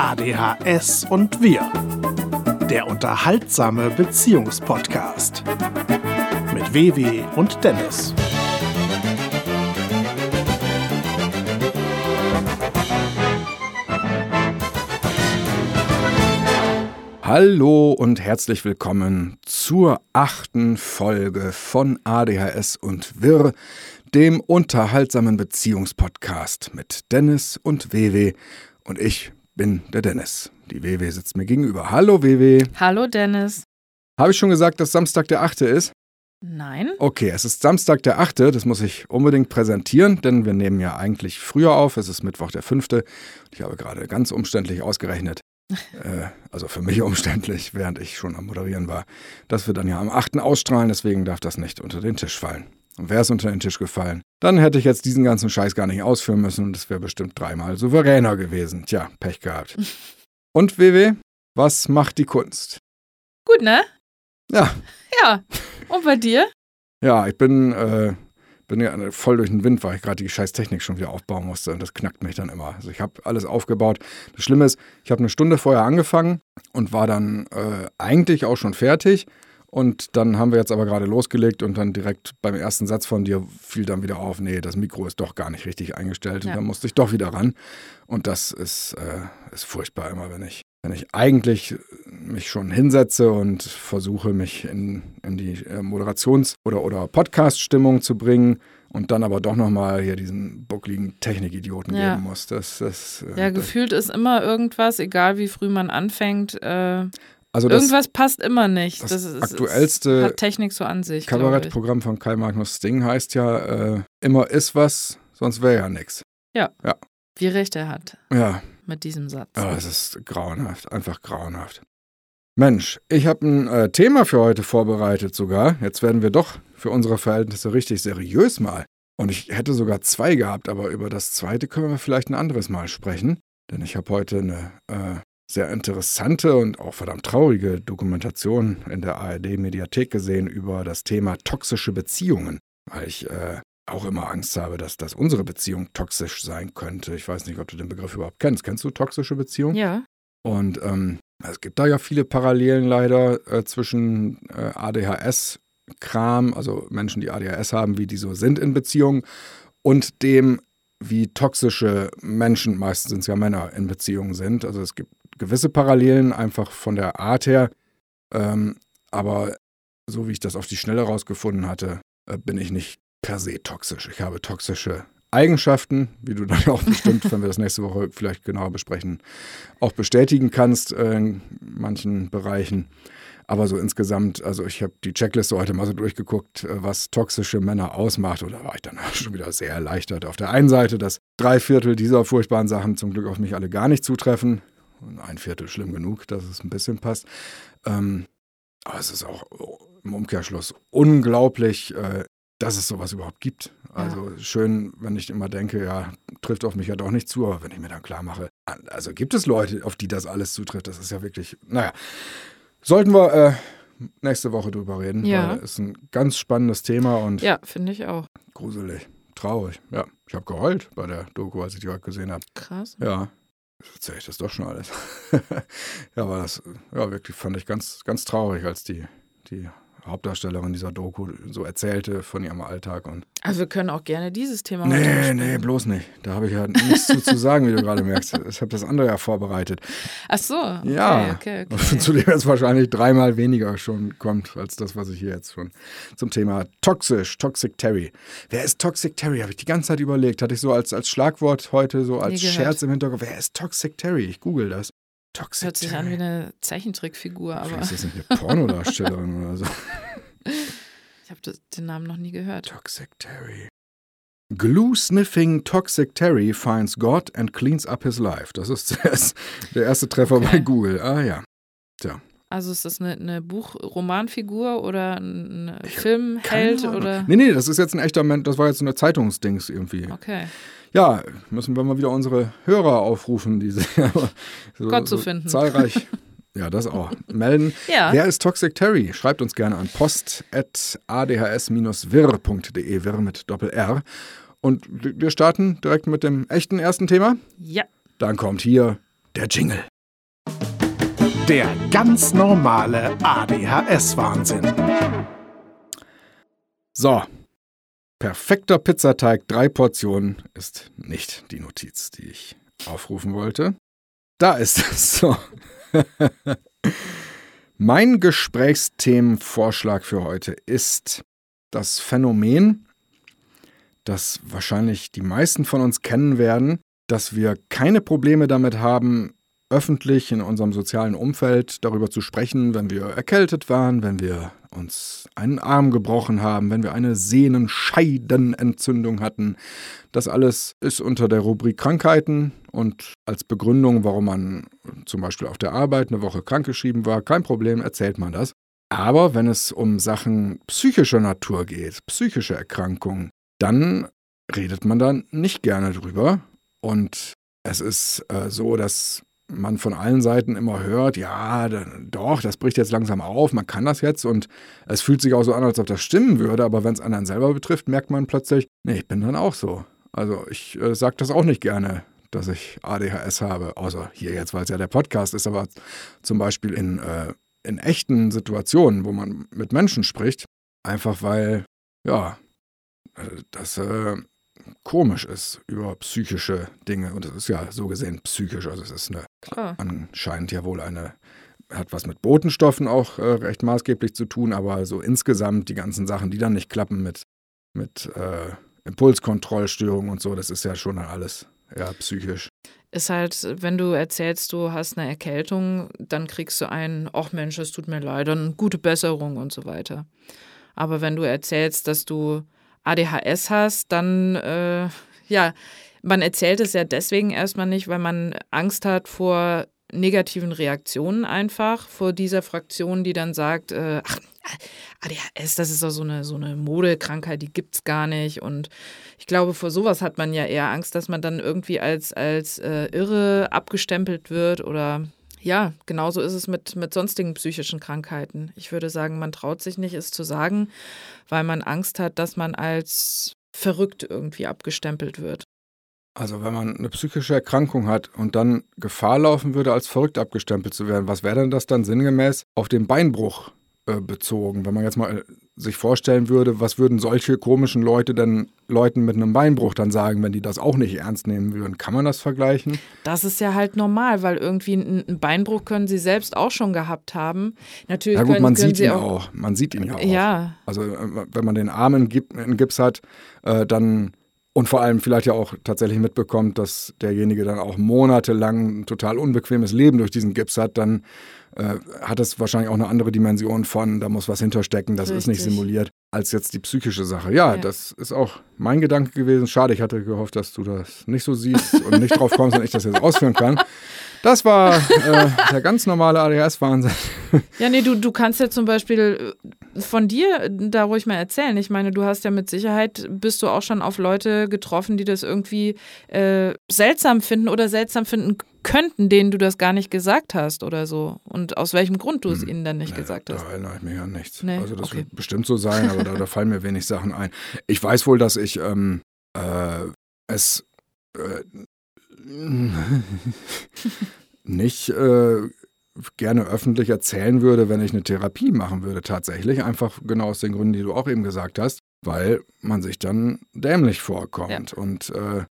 ADHS und wir. Der unterhaltsame Beziehungspodcast. Mit WW und Dennis. Hallo und herzlich willkommen zur achten Folge von ADHS und Wirr, dem unterhaltsamen Beziehungspodcast mit Dennis und WW. Und ich bin der Dennis. Die WW sitzt mir gegenüber. Hallo WW. Hallo Dennis. Habe ich schon gesagt, dass Samstag der 8. ist? Nein. Okay, es ist Samstag der 8. Das muss ich unbedingt präsentieren, denn wir nehmen ja eigentlich früher auf. Es ist Mittwoch der 5. Ich habe gerade ganz umständlich ausgerechnet, äh, also für mich umständlich, während ich schon am Moderieren war, dass wir dann ja am 8. ausstrahlen, deswegen darf das nicht unter den Tisch fallen. Und wäre es unter den Tisch gefallen, dann hätte ich jetzt diesen ganzen Scheiß gar nicht ausführen müssen und es wäre bestimmt dreimal souveräner gewesen. Tja, Pech gehabt. Und WW, was macht die Kunst? Gut, ne? Ja. Ja. Und bei dir? Ja, ich bin äh, bin ja voll durch den Wind, weil ich gerade die scheiß Technik schon wieder aufbauen musste und das knackt mich dann immer. Also ich habe alles aufgebaut. Das Schlimme ist, ich habe eine Stunde vorher angefangen und war dann äh, eigentlich auch schon fertig. Und dann haben wir jetzt aber gerade losgelegt und dann direkt beim ersten Satz von dir fiel dann wieder auf, nee, das Mikro ist doch gar nicht richtig eingestellt. Ja. Und dann musste ich doch wieder ran. Und das ist, äh, ist furchtbar immer, wenn ich, wenn ich eigentlich mich schon hinsetze und versuche, mich in, in die äh, Moderations- oder, oder Podcast-Stimmung zu bringen und dann aber doch nochmal hier diesen buckligen Technikidioten ja. geben muss. Das, das, äh, ja, das, gefühlt ist immer irgendwas, egal wie früh man anfängt. Äh, also irgendwas passt immer nicht. Das, das ist, aktuellste hat Technik so an sich. Kabarettprogramm von Karl Magnus Sting heißt ja, äh, immer ist was, sonst wäre ja nichts. Ja. ja. Wie recht er hat. Ja. Mit diesem Satz. Ja, es ist grauenhaft, einfach grauenhaft. Mensch, ich habe ein äh, Thema für heute vorbereitet sogar. Jetzt werden wir doch für unsere Verhältnisse richtig seriös mal. Und ich hätte sogar zwei gehabt, aber über das zweite können wir vielleicht ein anderes Mal sprechen. Denn ich habe heute eine äh, sehr interessante und auch verdammt traurige Dokumentation in der ARD-Mediathek gesehen über das Thema toxische Beziehungen. Weil ich äh, auch immer Angst habe, dass, dass unsere Beziehung toxisch sein könnte. Ich weiß nicht, ob du den Begriff überhaupt kennst. Kennst du toxische Beziehungen? Ja. Und ähm, es gibt da ja viele Parallelen leider äh, zwischen äh, ADHS-Kram, also Menschen, die ADHS haben, wie die so sind in Beziehungen, und dem, wie toxische Menschen, meistens sind es ja Männer, in Beziehungen sind. Also es gibt gewisse Parallelen einfach von der Art her, ähm, aber so wie ich das auf die Schnelle rausgefunden hatte, äh, bin ich nicht per se toxisch. Ich habe toxische Eigenschaften, wie du dann auch bestimmt, wenn wir das nächste Woche vielleicht genauer besprechen, auch bestätigen kannst äh, in manchen Bereichen. Aber so insgesamt, also ich habe die Checkliste heute mal so durchgeguckt, äh, was toxische Männer ausmacht. Und da war ich dann schon wieder sehr erleichtert. Auf der einen Seite, dass drei Viertel dieser furchtbaren Sachen zum Glück auf mich alle gar nicht zutreffen. Und ein Viertel schlimm genug, dass es ein bisschen passt. Ähm, aber es ist auch im Umkehrschluss unglaublich, äh, dass es sowas überhaupt gibt. Also ja. schön, wenn ich immer denke, ja, trifft auf mich ja doch nicht zu, aber wenn ich mir dann klar mache, also gibt es Leute, auf die das alles zutrifft, das ist ja wirklich, naja, sollten wir äh, nächste Woche drüber reden, ja. weil ist ein ganz spannendes Thema und ja, finde ich auch. Gruselig, traurig, ja. Ich habe geheult bei der Doku, als ich die heute gesehen habe. Krass. Ja, erzähle ich das doch schon alles. ja, aber das, ja, wirklich fand ich ganz, ganz traurig, als die, die Hauptdarstellerin dieser Doku so erzählte von ihrem Alltag. Und also wir können auch gerne dieses Thema Nee, nee, bloß nicht. Da habe ich ja nichts zu, zu sagen, wie du gerade merkst. Ich habe das andere ja vorbereitet. Ach so. Okay, ja. Okay, okay. Zu dem es wahrscheinlich dreimal weniger schon kommt, als das, was ich hier jetzt schon zum Thema toxisch, Toxic Terry. Wer ist Toxic Terry? Habe ich die ganze Zeit überlegt. Hatte ich so als, als Schlagwort heute, so als Scherz im Hintergrund. Wer ist Toxic Terry? Ich google das. Toxic Hört sich Terry. an wie eine Zeichentrickfigur, aber. Ist das nicht eine Pornodarstellerin oder so. Ich habe den Namen noch nie gehört. Toxic Terry. Glue Sniffing Toxic Terry finds God and cleans up his life. Das ist der erste Treffer okay. bei Google. Ah ja. Tja. Also ist das eine, eine Buch-Romanfigur oder ein Filmheld oder? Nee, nee, das ist jetzt ein echter Mensch, das war jetzt so eine Zeitungsdings irgendwie. Okay. Ja, müssen wir mal wieder unsere Hörer aufrufen, diese so, Gott zu finden. zahlreich ja, das auch. Melden. ja. Wer ist Toxic Terry? Schreibt uns gerne an post.adhs-wir.de, wir mit Doppel-R. Und wir starten direkt mit dem echten ersten Thema. Ja. Dann kommt hier der Jingle. Der ganz normale ADHS-Wahnsinn. So, perfekter Pizzateig, drei Portionen ist nicht die Notiz, die ich aufrufen wollte. Da ist es so. mein Gesprächsthemenvorschlag für heute ist das Phänomen, das wahrscheinlich die meisten von uns kennen werden, dass wir keine Probleme damit haben, öffentlich in unserem sozialen Umfeld darüber zu sprechen, wenn wir erkältet waren, wenn wir uns einen Arm gebrochen haben, wenn wir eine Sehnenscheidenentzündung hatten. Das alles ist unter der Rubrik Krankheiten und als Begründung, warum man zum Beispiel auf der Arbeit eine Woche krankgeschrieben war, kein Problem, erzählt man das. Aber wenn es um Sachen psychischer Natur geht, psychische Erkrankungen, dann redet man da nicht gerne drüber. Und es ist äh, so, dass man von allen Seiten immer hört, ja, doch, das bricht jetzt langsam auf, man kann das jetzt. Und es fühlt sich auch so an, als ob das stimmen würde, aber wenn es anderen selber betrifft, merkt man plötzlich, nee, ich bin dann auch so. Also ich äh, sage das auch nicht gerne, dass ich ADHS habe, außer hier jetzt, weil es ja der Podcast ist, aber zum Beispiel in, äh, in echten Situationen, wo man mit Menschen spricht, einfach weil, ja, äh, das äh, komisch ist über psychische Dinge. Und es ist ja so gesehen psychisch. Also es ist eine, Klar. anscheinend ja wohl eine, hat was mit Botenstoffen auch äh, recht maßgeblich zu tun, aber so insgesamt die ganzen Sachen, die dann nicht klappen mit, mit äh, Impulskontrollstörungen und so, das ist ja schon alles ja, psychisch. Ist halt, wenn du erzählst, du hast eine Erkältung, dann kriegst du einen, ach Mensch, es tut mir leid, dann gute Besserung und so weiter. Aber wenn du erzählst, dass du ADHS hast, dann, äh, ja, man erzählt es ja deswegen erstmal nicht, weil man Angst hat vor negativen Reaktionen einfach, vor dieser Fraktion, die dann sagt, äh, ach, ADHS, das ist doch so eine, so eine Modekrankheit, die gibt es gar nicht. Und ich glaube, vor sowas hat man ja eher Angst, dass man dann irgendwie als, als äh, irre abgestempelt wird oder ja, genauso ist es mit, mit sonstigen psychischen Krankheiten. Ich würde sagen, man traut sich nicht, es zu sagen, weil man Angst hat, dass man als verrückt irgendwie abgestempelt wird. Also wenn man eine psychische Erkrankung hat und dann Gefahr laufen würde, als verrückt abgestempelt zu werden, was wäre denn das dann sinngemäß auf den Beinbruch äh, bezogen. Wenn man jetzt mal äh, sich vorstellen würde, was würden solche komischen Leute denn Leuten mit einem Beinbruch dann sagen, wenn die das auch nicht ernst nehmen würden? Kann man das vergleichen? Das ist ja halt normal, weil irgendwie einen Beinbruch können sie selbst auch schon gehabt haben. Natürlich ja gut, können, man können sieht ihn auch, auch. Man sieht ihn ja auch. Ja. Also äh, wenn man den Arm in Gips hat, dann und vor allem vielleicht ja auch tatsächlich mitbekommt, dass derjenige dann auch monatelang ein total unbequemes Leben durch diesen Gips hat, dann äh, hat es wahrscheinlich auch eine andere Dimension von, da muss was hinterstecken, das Richtig. ist nicht simuliert, als jetzt die psychische Sache. Ja, ja, das ist auch mein Gedanke gewesen. Schade, ich hatte gehofft, dass du das nicht so siehst und nicht drauf kommst und ich das jetzt ausführen kann. Das war äh, der ganz normale ADHS-Wahnsinn. Ja, nee, du, du kannst ja zum Beispiel äh, von dir da ruhig mal erzählen. Ich meine, du hast ja mit Sicherheit, bist du auch schon auf Leute getroffen, die das irgendwie äh, seltsam finden oder seltsam finden könnten, denen du das gar nicht gesagt hast oder so. Und aus welchem Grund du es hm. ihnen dann nicht nee, gesagt hast. Da erinnere ich mich an nichts. Nee? Also das okay. wird bestimmt so sein, aber da, da, fallen mir wenig Sachen ein. Ich weiß wohl, dass ich ähm, äh, es äh, nicht äh, gerne öffentlich erzählen würde, wenn ich eine Therapie machen würde, tatsächlich. Einfach genau aus den Gründen, die du auch eben gesagt hast, weil man sich dann dämlich vorkommt. Ja. Und äh,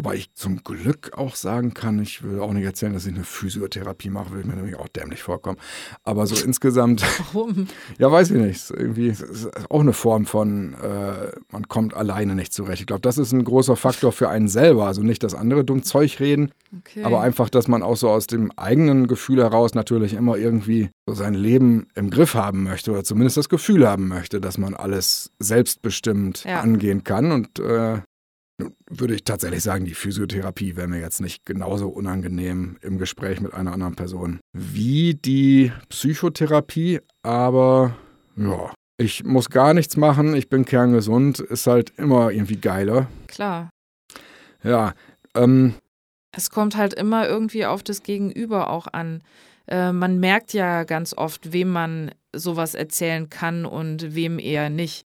Wobei ich zum Glück auch sagen kann, ich will auch nicht erzählen, dass ich eine Physiotherapie mache, will mir nämlich auch dämlich vorkommen. Aber so insgesamt. Warum? Ja, weiß ich nicht. Irgendwie ist auch eine Form von, äh, man kommt alleine nicht zurecht. Ich glaube, das ist ein großer Faktor für einen selber. Also nicht das andere dumm Zeug reden, okay. aber einfach, dass man auch so aus dem eigenen Gefühl heraus natürlich immer irgendwie so sein Leben im Griff haben möchte oder zumindest das Gefühl haben möchte, dass man alles selbstbestimmt ja. angehen kann. Und äh, würde ich tatsächlich sagen, die Physiotherapie wäre mir jetzt nicht genauso unangenehm im Gespräch mit einer anderen Person wie die Psychotherapie, aber ja, ich muss gar nichts machen, ich bin kerngesund, ist halt immer irgendwie geiler. Klar. Ja, ähm. Es kommt halt immer irgendwie auf das Gegenüber auch an. Äh, man merkt ja ganz oft, wem man sowas erzählen kann und wem eher nicht.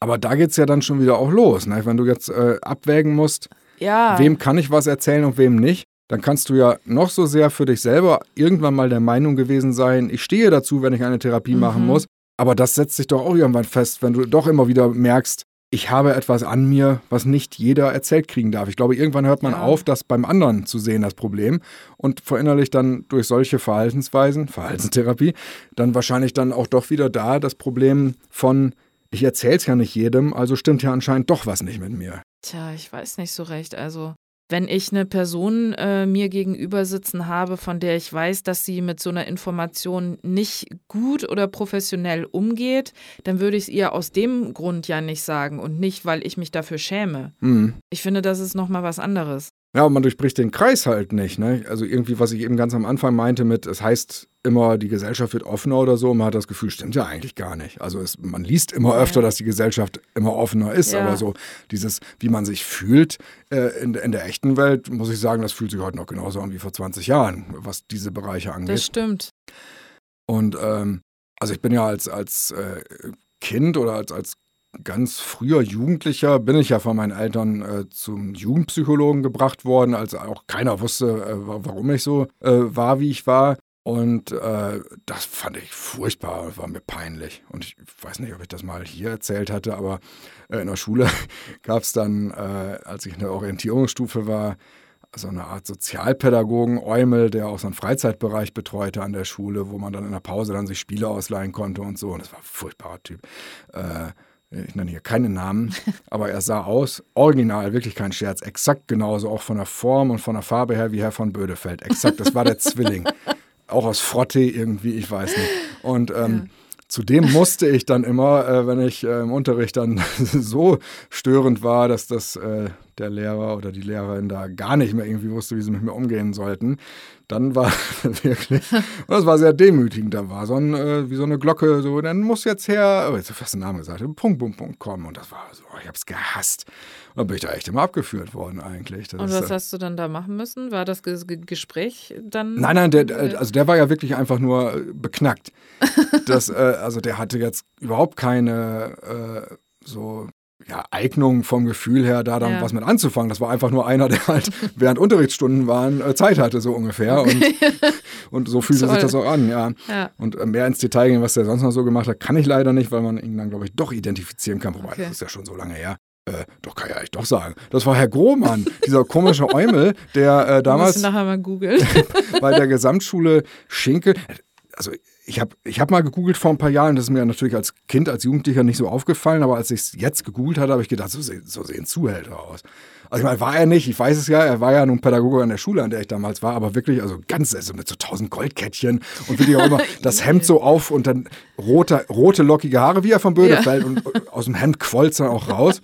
Aber da geht es ja dann schon wieder auch los, ne? wenn du jetzt äh, abwägen musst, ja. wem kann ich was erzählen und wem nicht. dann kannst du ja noch so sehr für dich selber irgendwann mal der Meinung gewesen sein, ich stehe dazu, wenn ich eine Therapie mhm. machen muss. Aber das setzt sich doch auch irgendwann fest, wenn du doch immer wieder merkst, ich habe etwas an mir, was nicht jeder erzählt kriegen darf. Ich glaube, irgendwann hört man ja. auf, das beim anderen zu sehen, das Problem, und verinnerlicht dann durch solche Verhaltensweisen, Verhaltenstherapie, dann wahrscheinlich dann auch doch wieder da das Problem von, ich erzähle es ja nicht jedem, also stimmt ja anscheinend doch was nicht mit mir. Tja, ich weiß nicht so recht. Also wenn ich eine Person äh, mir gegenüber sitzen habe, von der ich weiß, dass sie mit so einer Information nicht gut oder professionell umgeht, dann würde ich es ihr aus dem Grund ja nicht sagen und nicht, weil ich mich dafür schäme. Mhm. Ich finde, das ist nochmal was anderes. Ja, und man durchbricht den Kreis halt nicht. Ne? Also irgendwie, was ich eben ganz am Anfang meinte mit, es heißt immer, die Gesellschaft wird offener oder so, man hat das Gefühl, stimmt ja eigentlich gar nicht. Also es, man liest immer öfter, dass die Gesellschaft immer offener ist, ja. aber so dieses, wie man sich fühlt äh, in, in der echten Welt, muss ich sagen, das fühlt sich heute noch genauso an wie vor 20 Jahren, was diese Bereiche angeht. Das stimmt. Und ähm, also ich bin ja als, als äh, Kind oder als, als ganz früher Jugendlicher bin ich ja von meinen Eltern äh, zum Jugendpsychologen gebracht worden, als auch keiner wusste, äh, warum ich so äh, war, wie ich war. Und äh, das fand ich furchtbar, war mir peinlich. Und ich weiß nicht, ob ich das mal hier erzählt hatte, aber äh, in der Schule gab es dann, äh, als ich in der Orientierungsstufe war, so eine Art Sozialpädagogen, Eumel, der auch so einen Freizeitbereich betreute an der Schule, wo man dann in der Pause dann sich Spiele ausleihen konnte und so. Und das war ein furchtbarer Typ. Äh, ich nenne hier keine Namen, aber er sah aus, original, wirklich kein Scherz, exakt genauso, auch von der Form und von der Farbe her wie Herr von Bödefeld. Exakt, das war der Zwilling. Auch aus Frotte irgendwie, ich weiß nicht. Und ähm, ja. Zudem musste ich dann immer, äh, wenn ich äh, im Unterricht dann so störend war, dass das äh, der Lehrer oder die Lehrerin da gar nicht mehr irgendwie wusste, wie sie mit mir umgehen sollten, dann war wirklich, und das war sehr demütigend, da war so ein, äh, wie so eine Glocke, so, dann muss jetzt her, oh, jetzt hast du den Namen gesagt, Punkt, Punkt, Punkt, kommen. Und das war so, ich hab's gehasst. Und dann bin ich da echt immer abgeführt worden eigentlich. Das und was ist, hast du dann da machen müssen? War das G Gespräch dann? Nein, nein, der, also der war ja wirklich einfach nur äh, beknackt. das, äh, also der hatte jetzt überhaupt keine so ja, Eignung vom Gefühl her, da dann ja. was mit anzufangen. Das war einfach nur einer, der halt während Unterrichtsstunden waren, äh, Zeit hatte, so ungefähr. Und, und so fühlte sich das auch an, ja. ja. Und äh, mehr ins Detail gehen, was der sonst noch so gemacht hat, kann ich leider nicht, weil man ihn dann, glaube ich, doch identifizieren kann. Wobei, okay. das ist ja schon so lange her. Äh, doch, kann ja ich doch sagen. Das war Herr Grohmann, dieser komische Eumel, der äh, damals. nachher mal googeln. bei der Gesamtschule Schinkel. Also ich habe ich hab mal gegoogelt vor ein paar Jahren, das ist mir natürlich als Kind, als Jugendlicher nicht so aufgefallen, aber als ich es jetzt gegoogelt hatte, habe ich gedacht, so, so sehen Zuhälter aus. Also ich meine, war er nicht, ich weiß es ja, er war ja nun Pädagoge an der Schule, an der ich damals war, aber wirklich, also ganz, also mit so tausend Goldkettchen und wirklich auch immer das Hemd so auf und dann rote, rote lockige Haare, wie er von Bödefeld ja. und aus dem Hemd quollt dann auch raus.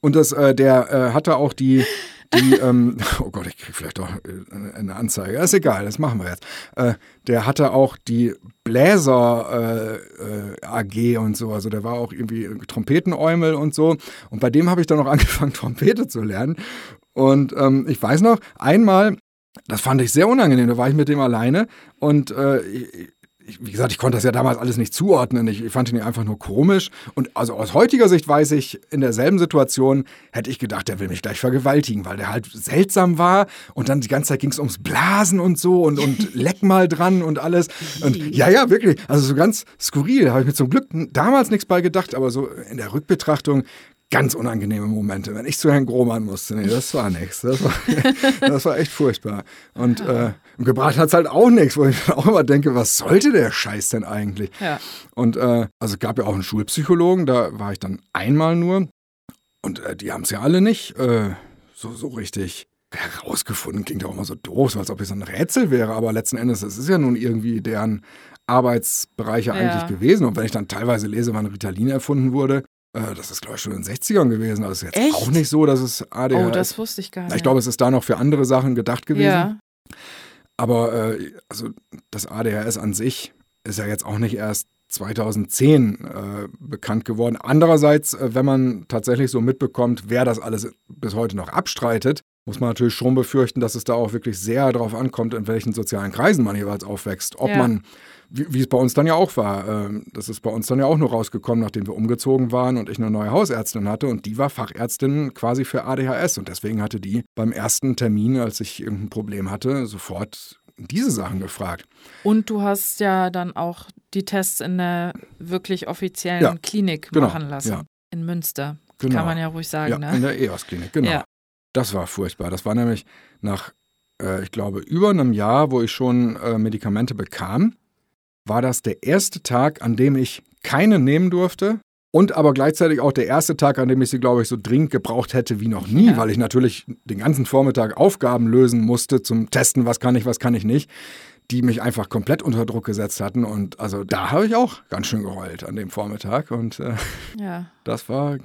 Und das, äh, der äh, hatte auch die, die, ähm, oh Gott, ich kriege vielleicht doch äh, eine Anzeige. ist egal, das machen wir jetzt. Äh, der hatte auch die Bläser äh, äh AG und so. Also der war auch irgendwie Trompetenäumel und so. Und bei dem habe ich dann noch angefangen, Trompete zu lernen. Und ähm, ich weiß noch, einmal, das fand ich sehr unangenehm, da war ich mit dem alleine und äh, wie gesagt, ich konnte das ja damals alles nicht zuordnen. Ich, ich, fand ihn einfach nur komisch. Und also aus heutiger Sicht weiß ich, in derselben Situation hätte ich gedacht, der will mich gleich vergewaltigen, weil der halt seltsam war. Und dann die ganze Zeit ging es ums Blasen und so und, und leck mal dran und alles. Und ja, ja, wirklich. Also so ganz skurril. Da habe ich mir zum Glück damals nichts bei gedacht. Aber so in der Rückbetrachtung ganz unangenehme Momente, wenn ich zu Herrn Grohmann musste. Nee, das war nichts. Das war, das war echt furchtbar. Und, äh, und gebracht hat es halt auch nichts, wo ich dann auch immer denke, was sollte der Scheiß denn eigentlich? Ja. Und äh, also es gab ja auch einen Schulpsychologen, da war ich dann einmal nur. Und äh, die haben es ja alle nicht äh, so, so richtig herausgefunden. Klingt ja auch immer so doof, so als ob es ein Rätsel wäre, aber letzten Endes, es ist ja nun irgendwie deren Arbeitsbereiche ja. eigentlich gewesen. Und wenn ich dann teilweise lese, wann Ritalin erfunden wurde, das ist, glaube ich, schon in den 60ern gewesen. Also ist jetzt Echt? auch nicht so, dass es ADHS. Oh, das wusste ich gar nicht. Ich glaube, es ist da noch für andere Sachen gedacht gewesen. Ja. Aber äh, also das ADHS an sich ist ja jetzt auch nicht erst 2010 äh, bekannt geworden. Andererseits, äh, wenn man tatsächlich so mitbekommt, wer das alles bis heute noch abstreitet, muss man natürlich schon befürchten, dass es da auch wirklich sehr darauf ankommt, in welchen sozialen Kreisen man jeweils aufwächst. Ob Ja. man, wie, wie es bei uns dann ja auch war, ähm, das ist bei uns dann ja auch nur rausgekommen, nachdem wir umgezogen waren und ich eine neue Hausärztin hatte und die war Fachärztin quasi für ADHS und deswegen hatte die beim ersten Termin, als ich irgendein Problem hatte, sofort diese Sachen gefragt. Und du hast ja dann auch die Tests in der wirklich offiziellen Ja, Klinik genau, machen lassen. ja. In Münster. Genau. Kann man ja ruhig sagen, ja, ne? in der EOS-Klinik, genau. Ja. Das war furchtbar. Das war nämlich nach, äh, ich glaube, über einem Jahr, wo ich schon äh, Medikamente bekam, war das der erste Tag, an dem ich keine nehmen durfte. Und aber gleichzeitig auch der erste Tag, an dem ich sie, glaube ich, so dringend gebraucht hätte wie noch nie, Ja. weil ich natürlich den ganzen Vormittag Aufgaben lösen musste zum Testen, was kann ich, was kann ich nicht, die mich einfach komplett unter Druck gesetzt hatten. Und also da habe ich auch ganz schön geheult an dem Vormittag. Und äh, Ja. das war äh,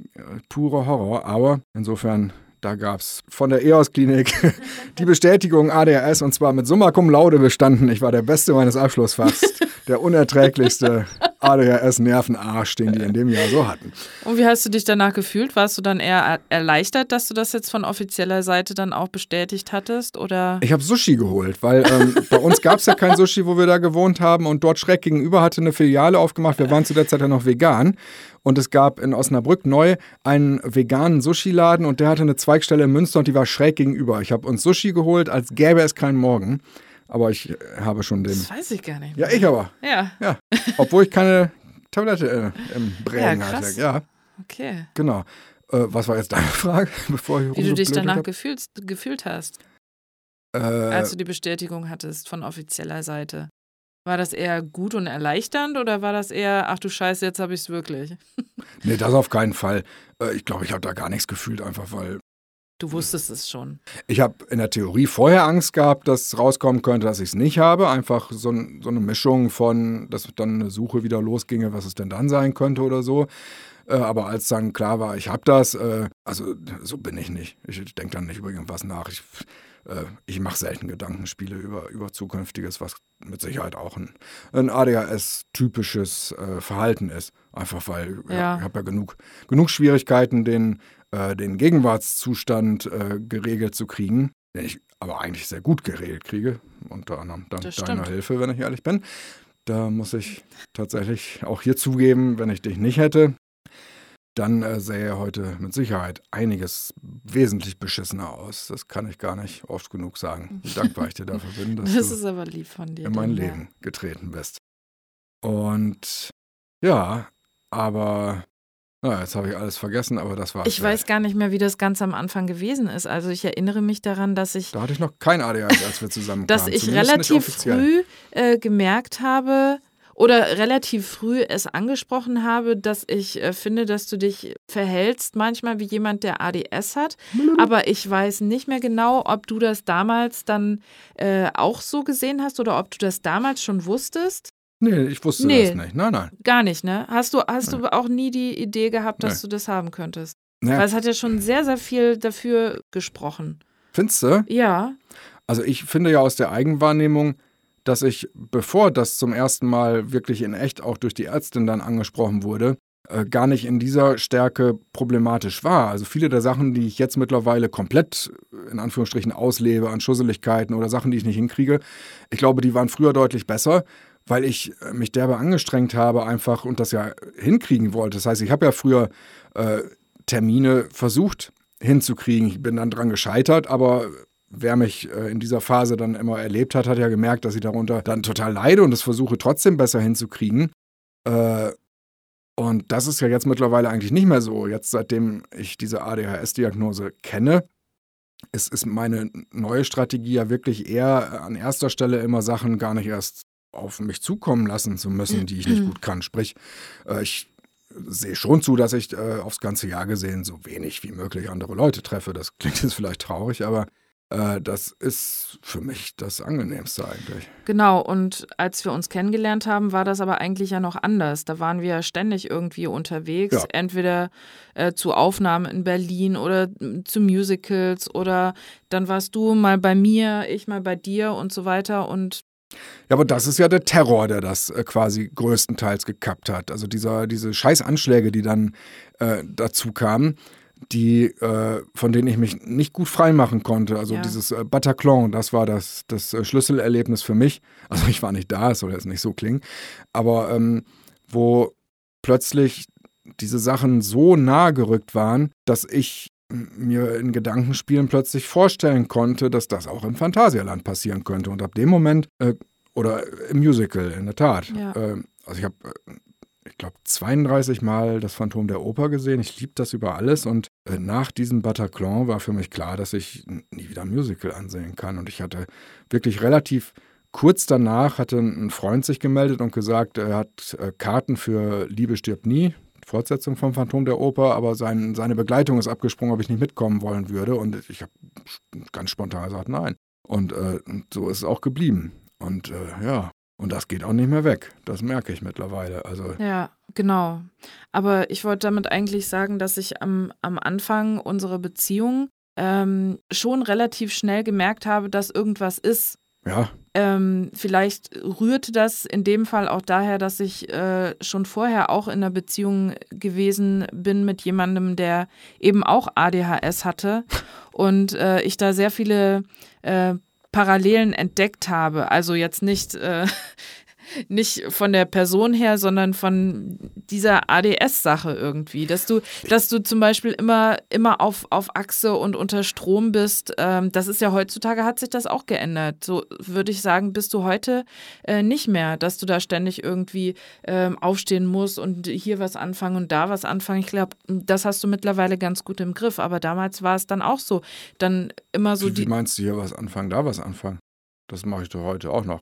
purer Horror, aber insofern, da gab es von der EOS-Klinik die Bestätigung ADHS und zwar mit Summa Cum Laude bestanden. Ich war der Beste meines Abschlussfachs, der unerträglichste ADHS-Nervenarsch, den die in dem Jahr so hatten. Und wie hast du dich danach gefühlt? Warst du dann eher er- erleichtert, dass du das jetzt von offizieller Seite dann auch bestätigt hattest? Oder? Ich habe Sushi geholt, weil ähm, bei uns gab es ja kein Sushi, wo wir da gewohnt haben und dort schräg gegenüber hatte eine Filiale aufgemacht. Wir waren zu der Zeit ja noch vegan und es gab in Osnabrück neu einen veganen Sushi-Laden und der hatte eine Zweigstelle in Münster und die war schräg gegenüber. Ich habe uns Sushi geholt, als gäbe es keinen Morgen, aber ich äh, habe schon den... Das weiß ich gar nicht. Ja, mehr. ich aber. Ja, Ja, obwohl ich keine Tablette äh, im Brägen Ja, hatte. Ja, okay. genau. Äh, was war jetzt deine Frage, bevor ich Wie du dich danach gefühlt, gefühlt hast, Äh, als du die Bestätigung hattest von offizieller Seite. War das eher gut und erleichternd oder war das eher, ach du Scheiße, jetzt habe ich es wirklich? nee, das auf keinen Fall. Äh, ich glaube, ich habe da gar nichts gefühlt, einfach weil Du wusstest es schon. Ich habe in der Theorie vorher Angst gehabt, dass rauskommen könnte, dass ich es nicht habe. Einfach so, ein, so eine Mischung von, dass dann eine Suche wieder losginge, was es denn dann sein könnte oder so. Äh, aber als dann klar war, ich habe das, äh, also so bin ich nicht. Ich denke dann nicht über irgendwas nach. Ich, äh, ich mache selten Gedankenspiele über, über Zukünftiges, was mit Sicherheit auch ein, ein ADHS-typisches äh, Verhalten ist. Einfach weil. Ja. ich habe ja genug, genug Schwierigkeiten, den, äh, den Gegenwartszustand äh, geregelt zu kriegen, den ich aber eigentlich sehr gut geregelt kriege, unter anderem dank Das deiner stimmt. Hilfe, wenn ich ehrlich bin. Da muss ich tatsächlich auch hier zugeben, wenn ich dich nicht hätte, dann äh, sähe heute mit Sicherheit einiges wesentlich beschissener aus. Das kann ich gar nicht oft genug sagen. Wie dankbar ich dir dafür bin, dass Das du ist aber lieb von dir. in mein. Leben getreten bist. Und ja, aber na, jetzt habe ich alles vergessen, aber das war Ich weiß gar nicht mehr, wie das ganz am Anfang gewesen ist. Also ich erinnere mich daran, dass ich, Da hatte ich noch kein ADHS, als wir zusammen dass ich zumindest relativ früh äh, gemerkt habe oder relativ früh es angesprochen habe, dass ich äh, finde, dass du dich verhältst manchmal wie jemand, der ADS hat. Aber ich weiß nicht mehr genau, ob du das damals dann äh, auch so gesehen hast oder ob du das damals schon wusstest. Nee, ich wusste Nee. das nicht. Nein, nein. Gar nicht, ne? Hast du, hast du auch nie die Idee gehabt, dass du das haben könntest? Ja, Weil es hat ja schon sehr, sehr viel dafür gesprochen. findest du? Ja, Also ich finde ja aus der Eigenwahrnehmung, dass ich, bevor das zum ersten Mal wirklich in echt auch durch die Ärztin dann angesprochen wurde, äh, gar nicht in dieser Stärke problematisch war. Also viele der Sachen, die ich jetzt mittlerweile komplett äh, in Anführungsstrichen auslebe an Schusseligkeiten oder Sachen, die ich nicht hinkriege, ich glaube, die waren früher deutlich besser, weil ich äh, mich derbe angestrengt habe einfach und das ja hinkriegen wollte. Das heißt, ich habe ja früher äh, Termine versucht hinzukriegen. Ich bin dann dran gescheitert, aber wer mich äh, in dieser Phase dann immer erlebt hat, hat ja gemerkt, dass ich darunter dann total leide und es versuche trotzdem besser hinzukriegen. Äh, und das ist ja jetzt mittlerweile eigentlich nicht mehr so. Jetzt, seitdem ich diese ADHS-Diagnose kenne, ist, ist meine neue Strategie ja wirklich eher an erster Stelle immer Sachen gar nicht erst auf mich zukommen lassen zu müssen, die ich nicht gut kann. Sprich, äh, ich sehe schon zu, dass ich äh, aufs ganze Jahr gesehen so wenig wie möglich andere Leute treffe. Das klingt jetzt vielleicht traurig, aber äh, das ist für mich das Angenehmste eigentlich. genau. Und als wir uns kennengelernt haben, war das aber eigentlich ja noch anders. Da waren wir ja ständig irgendwie unterwegs, Ja. entweder äh, zu Aufnahmen in Berlin oder mm, zu Musicals oder dann warst du mal bei mir, ich mal bei dir und so weiter. Und Ja, aber das ist ja der Terror, der das äh, quasi größtenteils gekappt hat. Also dieser, diese Scheißanschläge, die dann äh, dazu kamen, die, äh, von denen ich mich nicht gut freimachen konnte. Also Ja. dieses äh, Bataclan, das war das, das äh, Schlüsselerlebnis für mich. Also ich war nicht da, es soll jetzt nicht so klingen, aber ähm, wo plötzlich diese Sachen so nah gerückt waren, dass ich mir in Gedankenspielen plötzlich vorstellen konnte, dass das auch im Phantasialand passieren könnte. Und ab dem Moment, äh, oder im Musical, in der Tat. Ja. Äh, also ich habe, äh, ich glaube, 32 Mal das Phantom der Oper gesehen. Ich liebe das über alles. Und äh, nach diesem Bataclan war für mich klar, dass ich nie wieder ein Musical ansehen kann. Und ich hatte wirklich relativ kurz danach hatte ein Freund sich gemeldet und gesagt, er hat äh, Karten für Liebe stirbt nie, Fortsetzung vom Phantom der Oper, aber sein, seine Begleitung ist abgesprungen, ob ich nicht mitkommen wollen würde. Und ich habe ganz spontan gesagt, nein. Und, äh, so ist es auch geblieben. Und äh, ja, und das geht auch nicht mehr weg. Das merke ich mittlerweile. Also Ja, genau. Aber ich wollte damit eigentlich sagen, dass ich am, am Anfang unserer Beziehung ähm, schon relativ schnell gemerkt habe, dass irgendwas ist. Ja, Ähm, vielleicht rührte das in dem Fall auch daher, dass ich äh, schon vorher auch in einer Beziehung gewesen bin mit jemandem, der eben auch ADHS hatte und äh, ich da sehr viele äh, Parallelen entdeckt habe. Also jetzt nicht, äh, nicht von der Person her, sondern von dieser ADS-Sache irgendwie. Dass du, dass du zum Beispiel immer, immer auf, auf Achse und unter Strom bist. Ähm, das ist ja heutzutage hat sich das auch geändert. So würde ich sagen, bist du heute äh, nicht mehr, dass du da ständig irgendwie ähm, aufstehen musst und hier was anfangen und da was anfangen. Ich glaube, das hast du mittlerweile ganz gut im Griff. Aber damals war es dann auch so. Dann immer so wie, wie die. meinst du hier was anfangen, da was anfangen? Das mache ich doch heute auch noch.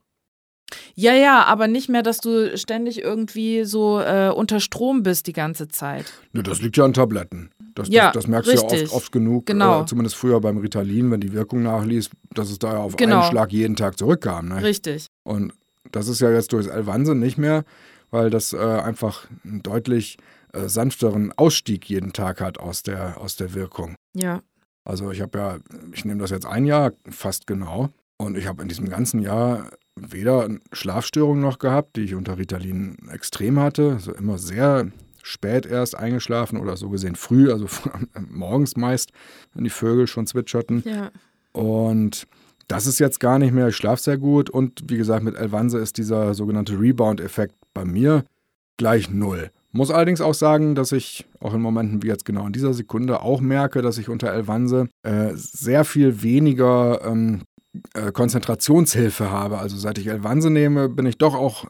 Ja, ja, aber nicht mehr, dass du ständig irgendwie so äh, unter Strom bist die ganze Zeit. Ne, das liegt ja an Tabletten. Das, Ja, das, das merkst du ja oft, oft genug. Genau. Äh, zumindest früher beim Ritalin, wenn die Wirkung nachließ, dass es da ja auf Genau. einen Schlag jeden Tag zurückkam. Ne? Richtig. Und das ist ja jetzt durch Elvanse nicht mehr, weil das äh, einfach einen deutlich äh, sanfteren Ausstieg jeden Tag hat aus der, aus der Wirkung. Ja. Also ich habe ja, ich nehme das jetzt ein Jahr fast genau und ich habe in diesem ganzen Jahr weder Schlafstörungen noch gehabt, die ich unter Ritalin extrem hatte, also immer sehr spät erst eingeschlafen oder so gesehen früh, also morgens meist, wenn die Vögel schon zwitscherten. Ja. Und das ist jetzt gar nicht mehr. Ich schlafe sehr gut. Und wie gesagt, mit Elvanse ist dieser sogenannte Rebound-Effekt bei mir gleich null. Muss allerdings auch sagen, dass ich auch in Momenten wie jetzt genau in dieser Sekunde auch merke, dass ich unter Elvanse äh, sehr viel weniger ähm, äh, Konzentrationshilfe habe. Also seit ich Elvanse nehme, bin ich doch auch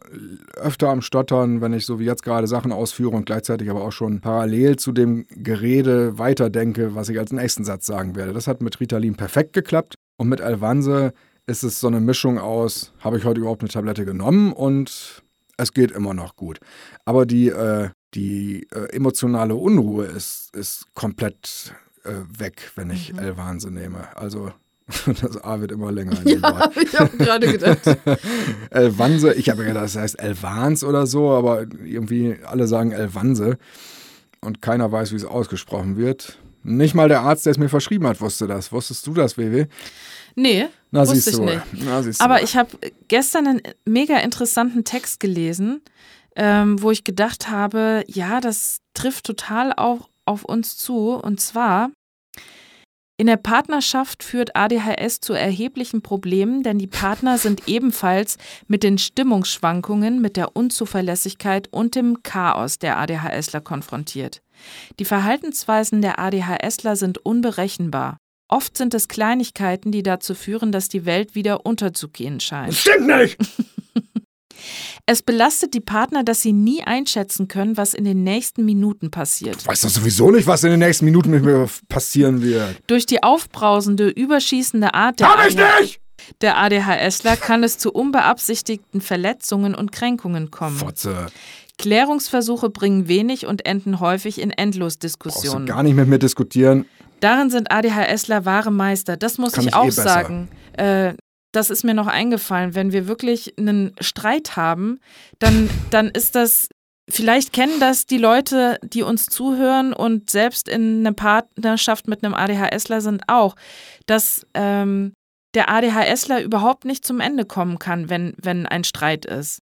öfter am Stottern, wenn ich so wie jetzt gerade Sachen ausführe und gleichzeitig aber auch schon parallel zu dem Gerede weiterdenke, was ich als nächsten Satz sagen werde. Das hat mit Ritalin perfekt geklappt und mit Elvanse ist es so eine Mischung aus, habe ich heute überhaupt eine Tablette genommen und es geht immer noch gut. Aber die, äh, die äh, emotionale Unruhe ist, ist komplett äh, weg, wenn ich Mhm. Elvanse nehme. Also das A wird immer länger Wort. ich habe gerade gedacht. Elvanse, ich habe gedacht, das heißt Elvans oder so, aber irgendwie alle sagen Elvanse und keiner weiß, wie es ausgesprochen wird. Nicht mal der Arzt, der es mir verschrieben hat, wusste das. Wusstest du das, WW? Nee, Na, wusste siehst ich du. nicht. Na, siehst du. Aber ich habe gestern einen mega interessanten Text gelesen, ähm, wo ich gedacht habe, ja, das trifft total auch auf uns zu. Und zwar, in der Partnerschaft führt ADHS zu erheblichen Problemen, denn die Partner sind ebenfalls mit den Stimmungsschwankungen, mit der Unzuverlässigkeit und dem Chaos der ADHSler konfrontiert. Die Verhaltensweisen der ADHSler sind unberechenbar. Oft sind es Kleinigkeiten, die dazu führen, dass die Welt wieder unterzugehen scheint. Stimmt nicht! Es belastet die Partner, dass sie nie einschätzen können, was in den nächsten Minuten passiert. Ich weiß doch sowieso nicht, was in den nächsten Minuten mit mir passieren wird. Durch die aufbrausende, überschießende Art der, Hab ich nicht! der ADHSler kann es zu unbeabsichtigten Verletzungen und Kränkungen kommen. Fotze, Klärungsversuche bringen wenig und enden häufig in brauchst Endlosdiskussionen. gar nicht mit mir diskutieren. Darin sind ADHSler wahre Meister. Das muss Kann ich ich auch eh sagen. Äh, das ist mir noch eingefallen. Wenn wir wirklich einen Streit haben, dann, dann ist das. Vielleicht kennen das die Leute, die uns zuhören und selbst in einer Partnerschaft mit einem ADHSler sind auch, dass ähm, der ADHSler überhaupt nicht zum Ende kommen kann, wenn, wenn ein Streit ist.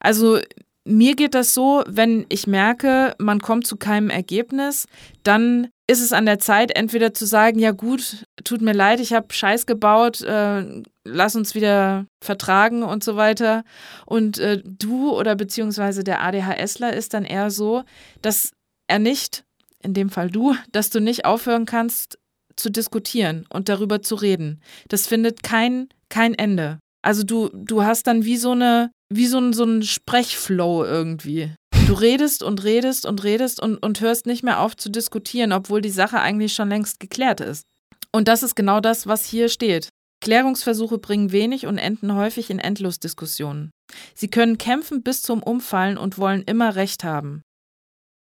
Also mir geht das so, wenn ich merke, man kommt zu keinem Ergebnis, dann ist es an der Zeit, entweder zu sagen, ja gut, tut mir leid, ich habe Scheiß gebaut, äh, lass uns wieder vertragen und so weiter. Und äh, du oder beziehungsweise der ADHSler ist dann eher so, dass er nicht, in dem Fall du, dass du nicht aufhören kannst zu diskutieren und darüber zu reden. Das findet kein, kein Ende. Also du, du hast dann wie so eine, wie so ein, so ein Sprechflow irgendwie. Du redest und redest und redest und, und hörst nicht mehr auf zu diskutieren, obwohl die Sache eigentlich schon längst geklärt ist. Und das ist genau das, was hier steht. Klärungsversuche bringen wenig und enden häufig in Endlosdiskussionen. Sie können kämpfen bis zum Umfallen und wollen immer Recht haben.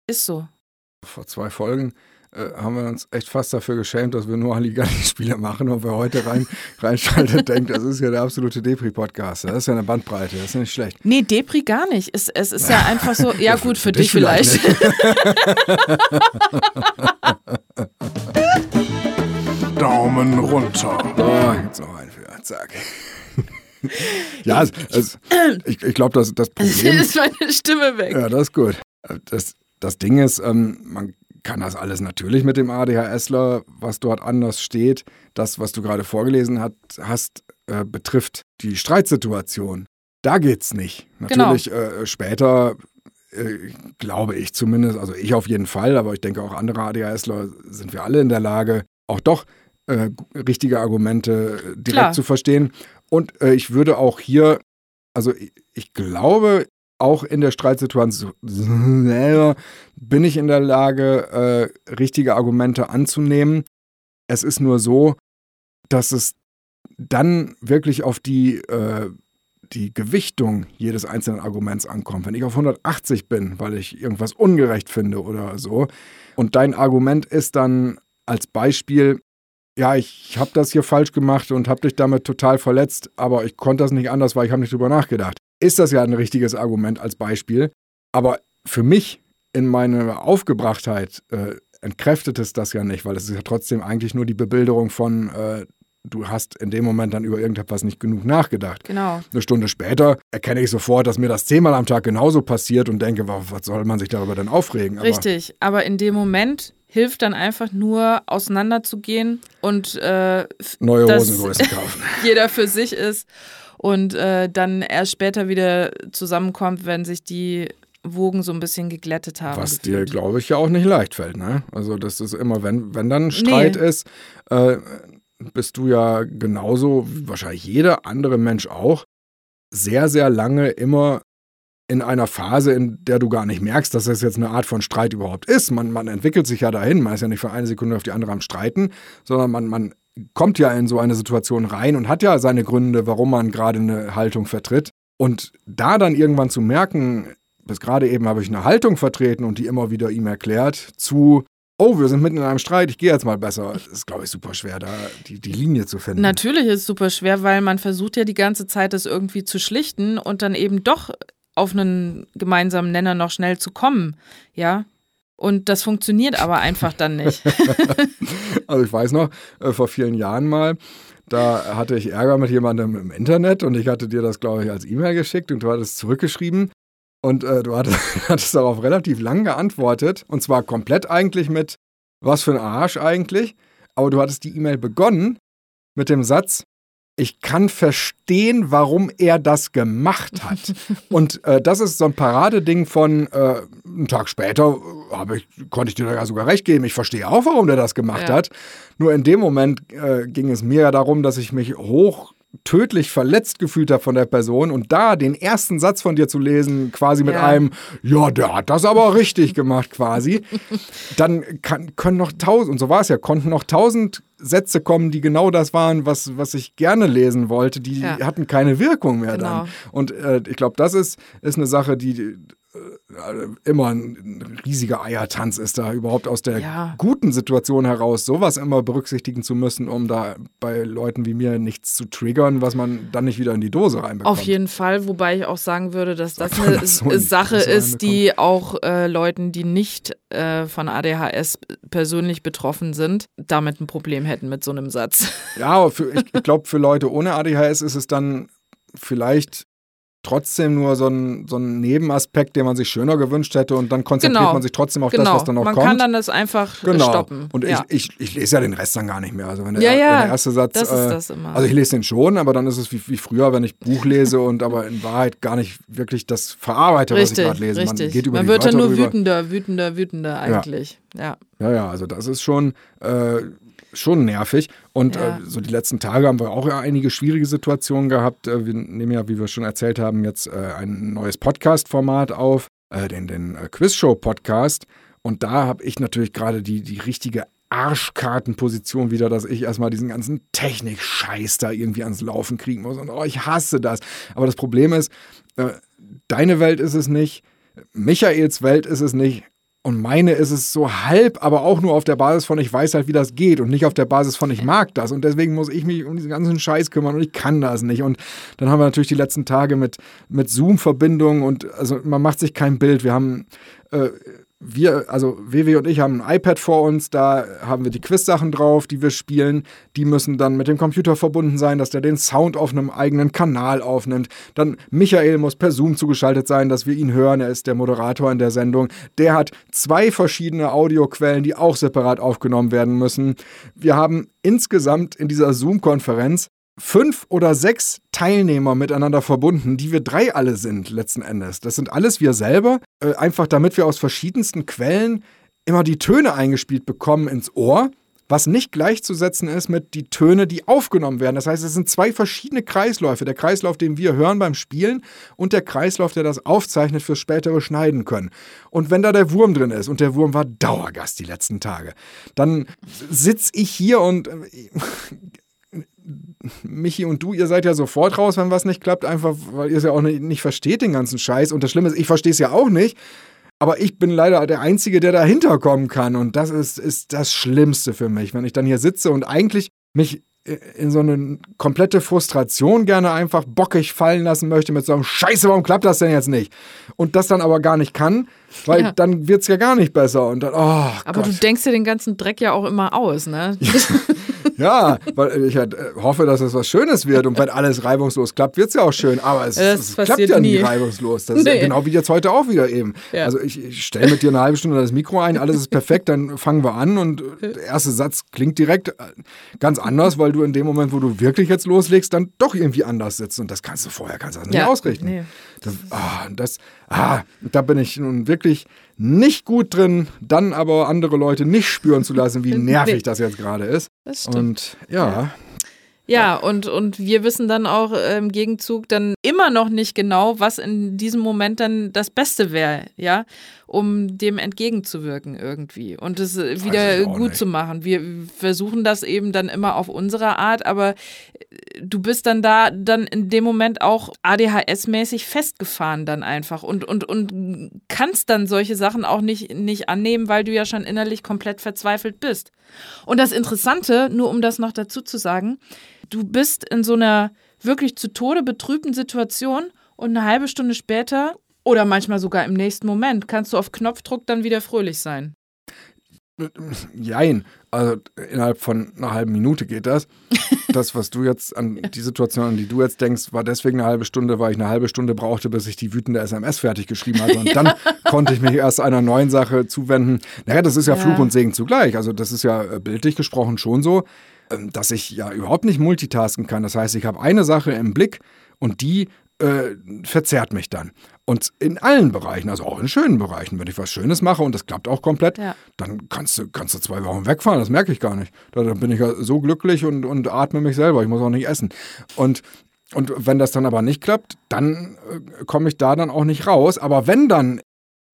Ist so. Vor zwei Folgen äh, haben wir uns echt fast dafür geschämt, dass wir nur Halligalli-Spiele machen und wer heute rein, reinschaltet, denkt, das ist ja der absolute Depri-Podcast. Das ist ja eine Bandbreite, das ist nicht schlecht. Nee, Depri gar nicht. Es, es ist ja einfach so, ja gut, für, für dich vielleicht. vielleicht. Daumen runter. So, jetzt noch ein für, zack. ja, es, es, ich, ich glaube, das, das Problem... ist meine Stimme weg. Ja, das ist gut. Das, das Ding ist, ähm, man kann das alles natürlich mit dem ADHSler, was dort anders steht. Das, was du gerade vorgelesen hat, hast, äh, betrifft die Streitsituation. Da geht's nicht. Genau. Natürlich äh, später äh, glaube ich zumindest, also ich auf jeden Fall, aber ich denke auch andere ADHSler sind wir alle in der Lage, auch doch äh, richtige Argumente äh, direkt Klar. zu verstehen. Und äh, ich würde auch hier, also ich, ich glaube, auch in der Streitsituation selber bin ich in der Lage, äh, richtige Argumente anzunehmen. Es ist nur so, dass es dann wirklich auf die, äh, die Gewichtung jedes einzelnen Arguments ankommt. Wenn ich auf 180 bin, weil ich irgendwas ungerecht finde oder so, und dein Argument ist dann als Beispiel, ja, ich habe das hier falsch gemacht und habe dich damit total verletzt, aber ich konnte das nicht anders, weil ich habe nicht drüber nachgedacht ist das ja ein richtiges Argument als Beispiel. Aber für mich in meiner Aufgebrachtheit äh, entkräftet es das ja nicht, weil es ist ja trotzdem eigentlich nur die Bebilderung von, äh, du hast in dem Moment dann über irgendetwas nicht genug nachgedacht. Genau. Eine Stunde später erkenne ich sofort, dass mir das zehnmal am Tag genauso passiert und denke, was soll man sich darüber denn aufregen? Aber Richtig, aber in dem Moment hilft dann einfach nur auseinanderzugehen und äh, neue Hosengrößen kaufen. jeder für sich ist und äh, dann erst später wieder zusammenkommt, wenn sich die Wogen so ein bisschen geglättet haben. Was dir, glaube ich, ja auch nicht leicht fällt. Ne? Also das ist immer, wenn, wenn dann ein Streit Nee. ist, äh, bist du ja genauso, wie wahrscheinlich jeder andere Mensch auch, sehr, sehr lange immer in einer Phase, in der du gar nicht merkst, dass das jetzt eine Art von Streit überhaupt ist. Man, man entwickelt sich ja dahin, man ist ja nicht von einer Sekunde auf die andere am Streiten, sondern man, man kommt ja in so eine Situation rein und hat ja seine Gründe, warum man gerade eine Haltung vertritt. Und da dann irgendwann zu merken, bis gerade eben habe ich eine Haltung vertreten und die immer wieder ihm erklärt, zu, oh, wir sind mitten in einem Streit, ich gehe jetzt mal besser. Das ist, glaube ich, super schwer, da die, die Linie zu finden. Natürlich ist es super schwer, weil man versucht ja die ganze Zeit, das irgendwie zu schlichten und dann eben doch auf einen gemeinsamen Nenner noch schnell zu kommen. Ja. Und das funktioniert aber einfach dann nicht. Also ich weiß noch, äh, vor vielen Jahren mal, da hatte ich Ärger mit jemandem im Internet und ich hatte dir das, glaube ich, als E-Mail geschickt und du hattest zurückgeschrieben. Und äh, du hattest, hattest darauf relativ lang geantwortet. Und zwar komplett eigentlich mit, was für ein Arsch eigentlich. Aber du hattest die E-Mail begonnen mit dem Satz, ich kann verstehen, warum er das gemacht hat. Und äh, das ist so ein Paradeding von, äh, einen Tag später äh, ich, konnte ich dir da ja sogar recht geben. Ich verstehe auch, warum der das gemacht Ja. hat. Nur in dem Moment äh, ging es mir ja darum, dass ich mich hoch tödlich verletzt gefühlt habe von der Person und da den ersten Satz von dir zu lesen, quasi mit Ja. einem, ja, der hat das aber richtig gemacht, quasi, dann kann, können noch tausend, und so war es ja, konnten noch tausend Sätze kommen, die genau das waren, was, was ich gerne lesen wollte, die Ja. hatten keine Wirkung mehr Genau. dann. Und äh, ich glaube, das ist, ist eine Sache, die immer ein riesiger Eiertanz ist, da überhaupt aus der Ja. guten Situation heraus sowas immer berücksichtigen zu müssen, um da bei Leuten wie mir nichts zu triggern, was man dann nicht wieder in die Dose reinbekommt. Auf jeden Fall, wobei ich auch sagen würde, dass das eine das so Sache ist, die auch äh, Leuten, die nicht äh, von ADHS persönlich betroffen sind, damit ein Problem hätten mit so einem Satz. Ja, aber für, ich, ich glaube, für Leute ohne ADHS ist es dann vielleicht trotzdem nur so ein, so ein Nebenaspekt, den man sich schöner gewünscht hätte und dann konzentriert Genau. man sich trotzdem auf genau. das, was dann noch Man kommt. kann dann das einfach genau. stoppen. Und ja. ich, ich, ich lese ja den Rest dann gar nicht mehr. Also wenn der, Ja, ja, wenn der erste Satz, das ist äh, das immer. also ich lese den schon, aber dann ist es wie, wie früher, wenn ich Buch lese und aber in Wahrheit gar nicht wirklich das verarbeite, was ich richtig, gerade lese. Man richtig. geht über Man wird dann nur drüber. wütender, wütender, wütender eigentlich. Ja. Ja, ja, also das ist schon, äh, schon nervig. Und Ja. äh, so die letzten Tage haben wir auch ja einige schwierige Situationen gehabt. Äh, wir nehmen ja, wie wir schon erzählt haben, jetzt äh, ein neues Podcast-Format auf, äh, den, den äh, Quizshow-Podcast. Und da habe ich natürlich gerade die, die richtige Arschkartenposition wieder, dass ich erstmal diesen ganzen Technik-Scheiß da irgendwie ans Laufen kriegen muss. Und oh, ich hasse das. Aber das Problem ist, äh, deine Welt ist es nicht, Michaels Welt ist es nicht. Und meine ist es so halb, aber auch nur auf der Basis von, ich weiß halt, wie das geht und nicht auf der Basis von, ich mag das. Und deswegen muss ich mich um diesen ganzen Scheiß kümmern und ich kann das nicht. Und dann haben wir natürlich die letzten Tage mit, mit Zoom-Verbindungen und also man macht sich kein Bild. Wir haben, äh, wir, also WW und ich haben ein iPad vor uns, da haben wir die Quiz-Sachen drauf, die wir spielen. Die müssen dann mit dem Computer verbunden sein, dass der den Sound auf einem eigenen Kanal aufnimmt. Dann Michael muss per Zoom zugeschaltet sein, dass wir ihn hören. Er ist der Moderator in der Sendung. Der hat zwei verschiedene Audioquellen, die auch separat aufgenommen werden müssen. Wir haben insgesamt in dieser Zoom-Konferenz fünf oder sechs Teilnehmer miteinander verbunden, die wir drei alle sind letzten Endes. Das sind alles wir selber, äh, einfach damit wir aus verschiedensten Quellen immer die Töne eingespielt bekommen ins Ohr, was nicht gleichzusetzen ist mit die Töne, die aufgenommen werden. Das heißt, es sind zwei verschiedene Kreisläufe. Der Kreislauf, den wir hören beim Spielen und der Kreislauf, der das aufzeichnet fürs spätere Schneiden können. Und wenn da der Wurm drin ist, und der Wurm war Dauergast die letzten Tage, dann sitze ich hier und äh, Michi und du, ihr seid ja sofort raus, wenn was nicht klappt, einfach weil ihr es ja auch nicht, nicht versteht, den ganzen Scheiß. Und das Schlimme ist, ich verstehe es ja auch nicht. Aber ich bin leider der Einzige, der dahinter kommen kann. Und das ist, ist das Schlimmste für mich, wenn ich dann hier sitze und eigentlich mich in so eine komplette Frustration gerne einfach bockig fallen lassen möchte mit so einem Scheiße, warum klappt das denn jetzt nicht? Und das dann aber gar nicht kann, weil Ja. dann wird es ja gar nicht besser. Und dann, oh Aber Gott. du denkst dir den ganzen Dreck ja auch immer aus, ne? Ja, weil ich halt, äh, hoffe, dass es was Schönes wird und wenn alles reibungslos klappt, wird es ja auch schön. Aber es, es klappt ja nie nie. reibungslos. Das ist ja Nee. genau wie jetzt heute auch wieder eben. Ja. Also ich, ich stelle mit dir eine halbe Stunde das Mikro ein, alles ist perfekt, dann fangen wir an und der erste Satz klingt direkt äh, ganz anders, weil du in dem Moment, wo du wirklich jetzt loslegst, dann doch irgendwie anders sitzt. Und das kannst du vorher kannst du das nicht Ja, ausrichten. nee. Das, ah, das, ah, da bin ich nun wirklich nicht gut drin, dann aber andere Leute nicht spüren zu lassen, wie nervig das jetzt gerade ist. Das stimmt. Und ja, Ja, und, und wir wissen dann auch äh, im Gegenzug dann immer noch nicht genau, was in diesem Moment dann das Beste wäre, ja, um dem entgegenzuwirken irgendwie und es äh, wieder gut nicht. zu machen. Wir versuchen das eben dann immer auf unsere Art, aber äh, du bist dann da dann in dem Moment auch ADHS-mäßig festgefahren dann einfach und, und, und kannst dann solche Sachen auch nicht, nicht annehmen, weil du ja schon innerlich komplett verzweifelt bist. Und das Interessante, nur um das noch dazu zu sagen, du bist in so einer wirklich zu Tode betrübten Situation und eine halbe Stunde später oder manchmal sogar im nächsten Moment kannst du auf Knopfdruck dann wieder fröhlich sein. Jein. Also innerhalb von einer halben Minute geht das. Das, was du jetzt an die Situation, an die du jetzt denkst, war deswegen eine halbe Stunde, weil ich eine halbe Stunde brauchte, bis ich die wütende SMS fertig geschrieben hatte. Und dann konnte ich mich erst einer neuen Sache zuwenden. Naja, das ist ja, Ja. Fluch und Segen zugleich. Also das ist ja äh, bildlich gesprochen schon so, ähm, dass ich ja überhaupt nicht multitasken kann. Das heißt, ich habe eine Sache im Blick und die äh, verzerrt mich dann. Und in allen Bereichen, also auch in schönen Bereichen, wenn ich was Schönes mache und das klappt auch komplett, Ja. dann kannst du, kannst du zwei Wochen wegfahren, das merke ich gar nicht. Da, dann bin ich ja so glücklich und, und atme mich selber, ich muss auch nicht essen. Und, und wenn das dann aber nicht klappt, dann äh, komme ich da dann auch nicht raus. Aber wenn dann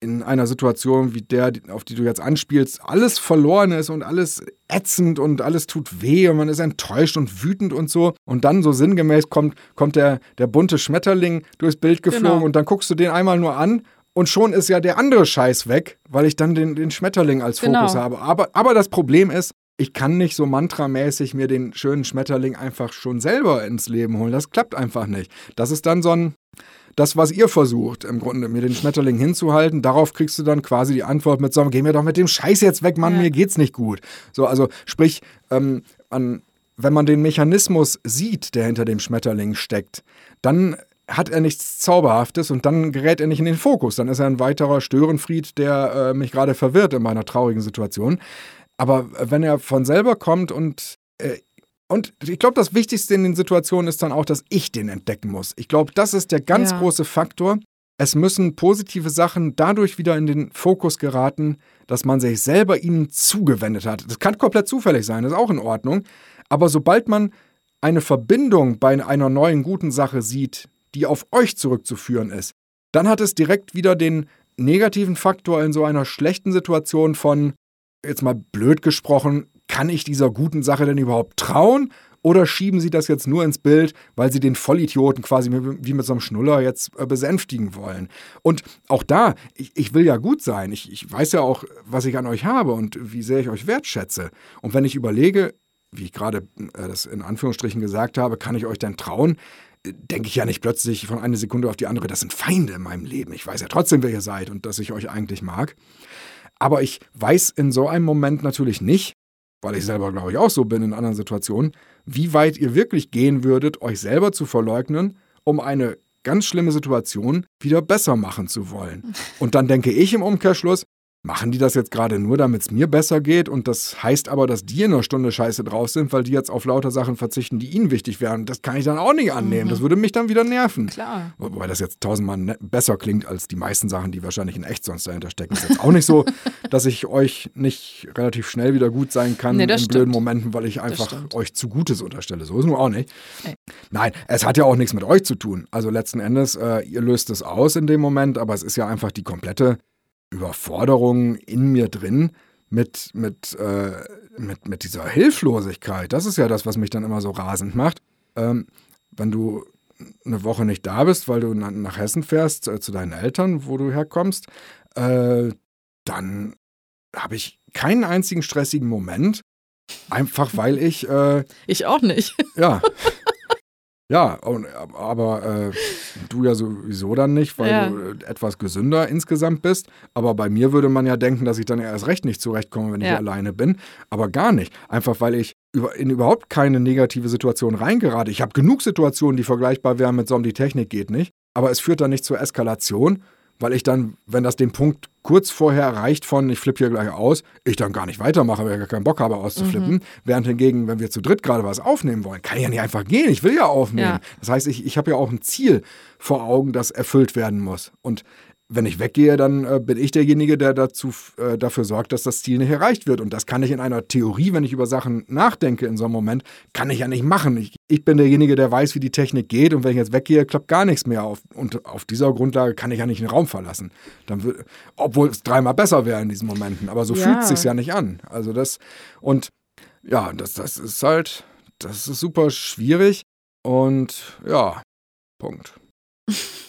in einer Situation wie der, auf die du jetzt anspielst, alles verloren ist und alles ätzend und alles tut weh und man ist enttäuscht und wütend und so. Und dann so sinngemäß kommt, kommt der, der bunte Schmetterling durchs Bild geflogen Genau. und dann guckst du den einmal nur an und schon ist ja der andere Scheiß weg, weil ich dann den, den Schmetterling als Genau. Fokus habe. Aber, aber das Problem ist, ich kann nicht so mantramäßig mir den schönen Schmetterling einfach schon selber ins Leben holen. Das klappt einfach nicht. Das ist dann so ein, das, was ihr versucht, im Grunde, mir den Schmetterling hinzuhalten, darauf kriegst du dann quasi die Antwort mit so, geh mir doch mit dem Scheiß jetzt weg, Mann, Ja. mir geht's nicht gut. So, also sprich, ähm, an, wenn man den Mechanismus sieht, der hinter dem Schmetterling steckt, dann hat er nichts Zauberhaftes und dann gerät er nicht in den Fokus. Dann ist er ein weiterer Störenfried, der äh, mich gerade verwirrt in meiner traurigen Situation. Aber wenn er von selber kommt und äh, und ich glaube, das Wichtigste in den Situationen ist dann auch, dass ich den entdecken muss. Ich glaube, das ist der ganz Ja. große Faktor. Es müssen positive Sachen dadurch wieder in den Fokus geraten, dass man sich selber ihnen zugewendet hat. Das kann komplett zufällig sein, das ist auch in Ordnung. Aber sobald man eine Verbindung bei einer neuen guten Sache sieht, die auf euch zurückzuführen ist, dann hat es direkt wieder den negativen Faktor in so einer schlechten Situation von, jetzt mal blöd gesprochen, kann ich dieser guten Sache denn überhaupt trauen? Oder schieben Sie das jetzt nur ins Bild, weil Sie den Vollidioten quasi wie mit so einem Schnuller jetzt äh, besänftigen wollen? Und auch da, ich, ich will ja gut sein. Ich, ich weiß ja auch, was ich an euch habe und wie sehr ich euch wertschätze. Und wenn ich überlege, wie ich gerade äh, das in Anführungsstrichen gesagt habe, kann ich euch denn trauen? äh, Denke ich ja nicht plötzlich von einer Sekunde auf die andere, das sind Feinde in meinem Leben. Ich weiß ja trotzdem, wer ihr seid und dass ich euch eigentlich mag. Aber ich weiß in so einem Moment natürlich nicht, weil ich selber, glaube ich, auch so bin in anderen Situationen, wie weit ihr wirklich gehen würdet, euch selber zu verleugnen, um eine ganz schlimme Situation wieder besser machen zu wollen. Und dann denke ich im Umkehrschluss, machen die das jetzt gerade nur, damit es mir besser geht und das heißt aber, dass die in einer Stunde scheiße drauf sind, weil die jetzt auf lauter Sachen verzichten, die ihnen wichtig wären. Das kann ich dann auch nicht annehmen. Das würde mich dann wieder nerven. Klar. Wobei das jetzt tausendmal ne besser klingt als die meisten Sachen, die wahrscheinlich in echt sonst dahinter stecken. Ist jetzt auch nicht so, dass ich euch nicht relativ schnell wieder gut sein kann Nee, in das blöden stimmt. Momenten, weil ich einfach stimmt. euch zu Gutes unterstelle. So ist nur auch nicht. Nee. Nein, es hat ja auch nichts mit euch zu tun. Also letzten Endes, äh, ihr löst es aus in dem Moment, aber es ist ja einfach die komplette Überforderung in mir drin mit, mit, äh, mit, mit dieser Hilflosigkeit. Das ist ja das, was mich dann immer so rasend macht. Ähm, wenn du eine Woche nicht da bist, weil du na- nach Hessen fährst, äh, zu deinen Eltern, wo du herkommst, äh, dann habe ich keinen einzigen stressigen Moment. Einfach weil ich, äh, Ich auch nicht. ja. Ja, und, aber äh, du ja sowieso dann nicht, weil Ja. du äh, etwas gesünder insgesamt bist. Aber bei mir würde man ja denken, dass ich dann erst recht nicht zurechtkomme, wenn ich Ja. alleine bin. Aber gar nicht. Einfach weil ich in überhaupt keine negative Situation reingerate. Ich habe genug Situationen, die vergleichbar wären mit so um die Technik geht nicht. Aber es führt dann nicht zur Eskalation, weil ich dann, wenn das den Punkt kurz vorher erreicht von, ich flippe hier gleich aus, ich dann gar nicht weitermache, weil ich gar keinen Bock habe auszuflippen. Während hingegen, wenn wir zu dritt gerade was aufnehmen wollen, kann ich ja nicht einfach gehen, ich will ja aufnehmen. Ja. Das heißt, ich, ich habe ja auch ein Ziel vor Augen, das erfüllt werden muss. Und wenn ich weggehe, dann äh, bin ich derjenige, der dazu, äh, dafür sorgt, dass das Ziel nicht erreicht wird. Und das kann ich in einer Theorie, wenn ich über Sachen nachdenke in so einem Moment, kann ich ja nicht machen. Ich, ich bin derjenige, der weiß, wie die Technik geht. Und wenn ich jetzt weggehe, klappt gar nichts mehr. Auf, und auf dieser Grundlage kann ich ja nicht den Raum verlassen. Dann obwohl es dreimal besser wäre in diesen Momenten. Aber so Ja. fühlt es sich ja nicht an. Also das, und ja, das, das ist halt, das ist super schwierig. Und ja, Punkt.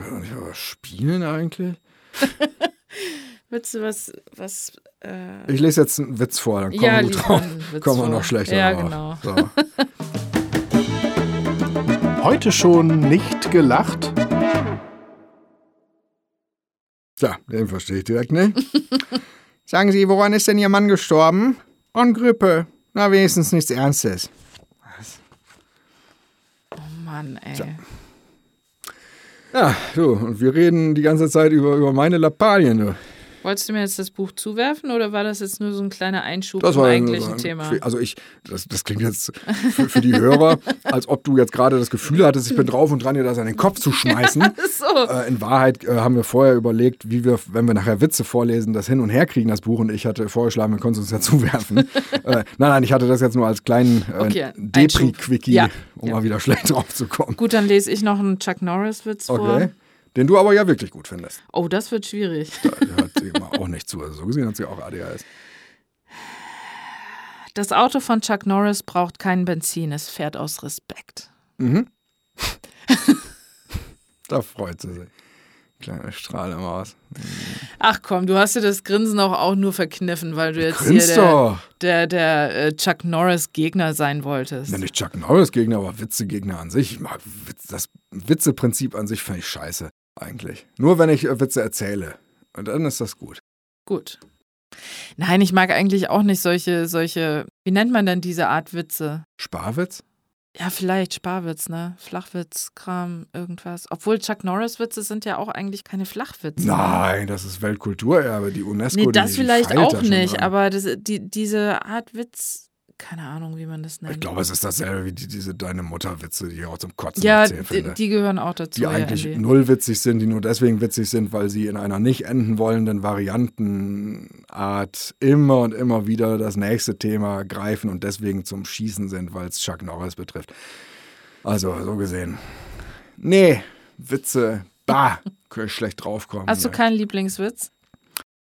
Ja, spielen eigentlich? Willst du was, was, äh, Ich lese jetzt einen Witz vor, dann kommen ja, wir gut drauf. Kommen wir noch schlechter Ja, drauf. genau. So. Heute schon nicht gelacht? Tja, den verstehe ich direkt nicht. Sagen Sie, woran ist denn Ihr Mann gestorben? An Grippe. Na, wenigstens nichts Ernstes. Oh Mann, ey. Ja, du, und wir reden die ganze Zeit über, über meine Lappalien. Du. Wolltest du mir jetzt das Buch zuwerfen oder war das jetzt nur so ein kleiner Einschub Das zum eigentlichen ein- Thema? Also ich, das, das klingt jetzt für, für die Hörer, als ob du jetzt gerade das Gefühl hattest, ich bin drauf und dran, dir das an den Kopf zu schmeißen. so. Äh, in Wahrheit äh, haben wir vorher überlegt, wie wir, wenn wir nachher Witze vorlesen, das hin und her kriegen, das Buch. Und ich hatte vorgeschlagen, wir können es uns ja zuwerfen. äh, nein, nein, ich hatte das jetzt nur als kleinen äh, Okay, Depri-Quickie. Ja, um ja. mal wieder schlecht drauf zu kommen. Gut, dann lese ich noch einen Chuck Norris-Witz vor. Den du aber ja wirklich gut findest. Oh, das wird schwierig. Da hört sie immer auch nicht zu. Also so gesehen hat sie auch ADHS. Das Auto von Chuck Norris braucht kein Benzin, es fährt aus Respekt. Mhm. da freut sie sich. Kleine Strahlemaus. Ach komm, du hast dir das Grinsen auch, auch nur verkniffen, weil du jetzt hier der, der, der äh, Chuck Norris-Gegner sein wolltest. Ja, nicht Chuck Norris-Gegner, aber Witze-Gegner an sich. Das Witze-Prinzip an sich finde ich scheiße, eigentlich. Nur wenn ich äh, Witze erzähle. Und dann ist das gut. Gut. Nein, ich mag eigentlich auch nicht solche, solche, wie nennt man denn diese Art Witze? Sparwitz? Ja, vielleicht Sparwitz, ne? Flachwitz, Kram, irgendwas. Obwohl Chuck Norris-Witze sind ja auch eigentlich keine Flachwitze. ne? Nein, das ist Weltkulturerbe, die UNESCO. Nee, das vielleicht auch nicht, dran. aber das, die, diese Art Witz, keine Ahnung, wie man das nennt. Ich glaube, es ist dasselbe wie die, diese Deine Mutter-Witze, die ich auch zum Kotzen ja, erzählen die, finde. die gehören auch dazu. die ja, eigentlich Andy. null witzig sind, die nur deswegen witzig sind, weil sie in einer nicht enden wollenden Variantenart immer und immer wieder das nächste Thema greifen und deswegen zum Schießen sind, weil es Chuck Norris betrifft. Also, so gesehen. Nee, Witze, bah, kann ich schlecht draufkommen. Hast du hier. keinen Lieblingswitz?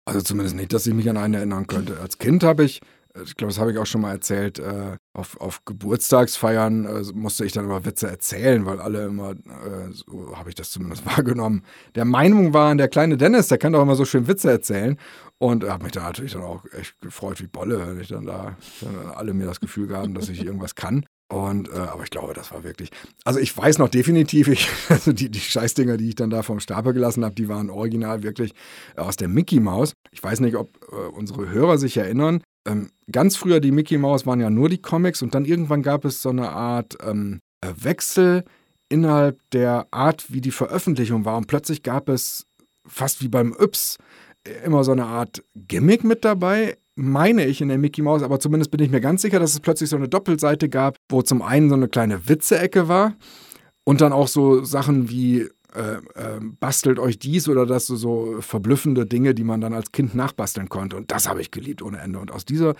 Also zumindest nicht, dass ich mich an einen erinnern könnte. Als Kind habe ich, ich glaube, das habe ich auch schon mal erzählt, äh, auf, auf Geburtstagsfeiern äh, musste ich dann immer Witze erzählen, weil alle immer, äh, so habe ich das zumindest wahrgenommen, der Meinung waren, der kleine Dennis, der kann doch immer so schön Witze erzählen. Und habe mich da natürlich dann auch echt gefreut wie Bolle, wenn ich dann da, dann alle mir das Gefühl gaben, dass ich irgendwas kann. Und, äh, aber ich glaube, das war wirklich. Also ich weiß noch definitiv, ich, also die, die Scheißdinger, die ich dann da vom Stapel gelassen habe, die waren original wirklich aus der Mickey Maus. Ich weiß nicht, ob äh, unsere Hörer sich erinnern. Ähm, ganz früher die Mickey Maus waren ja nur die Comics und dann irgendwann gab es so eine Art ähm, äh, Wechsel innerhalb der Art, wie die Veröffentlichung war. Und plötzlich gab es fast wie beim Yps äh, immer so eine Art Gimmick mit dabei, meine ich in der Mickey Maus, aber zumindest bin ich mir ganz sicher, dass es plötzlich so eine Doppelseite gab, wo zum einen so eine kleine Witze-Ecke war und dann auch so Sachen wie äh, äh, bastelt euch dies oder das, so, so verblüffende Dinge, die man dann als Kind nachbasteln konnte. Und das habe ich geliebt ohne Ende. Und aus dieser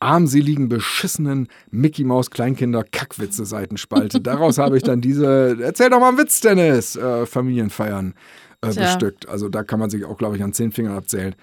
armseligen, beschissenen Mickey Maus Kleinkinder Kackwitze Seitenspalte, daraus habe ich dann diese, erzähl doch mal einen Witz, Dennis, äh, Familienfeiern äh, bestückt. Also da kann man sich auch, glaube ich, an zehn Fingern abzählen.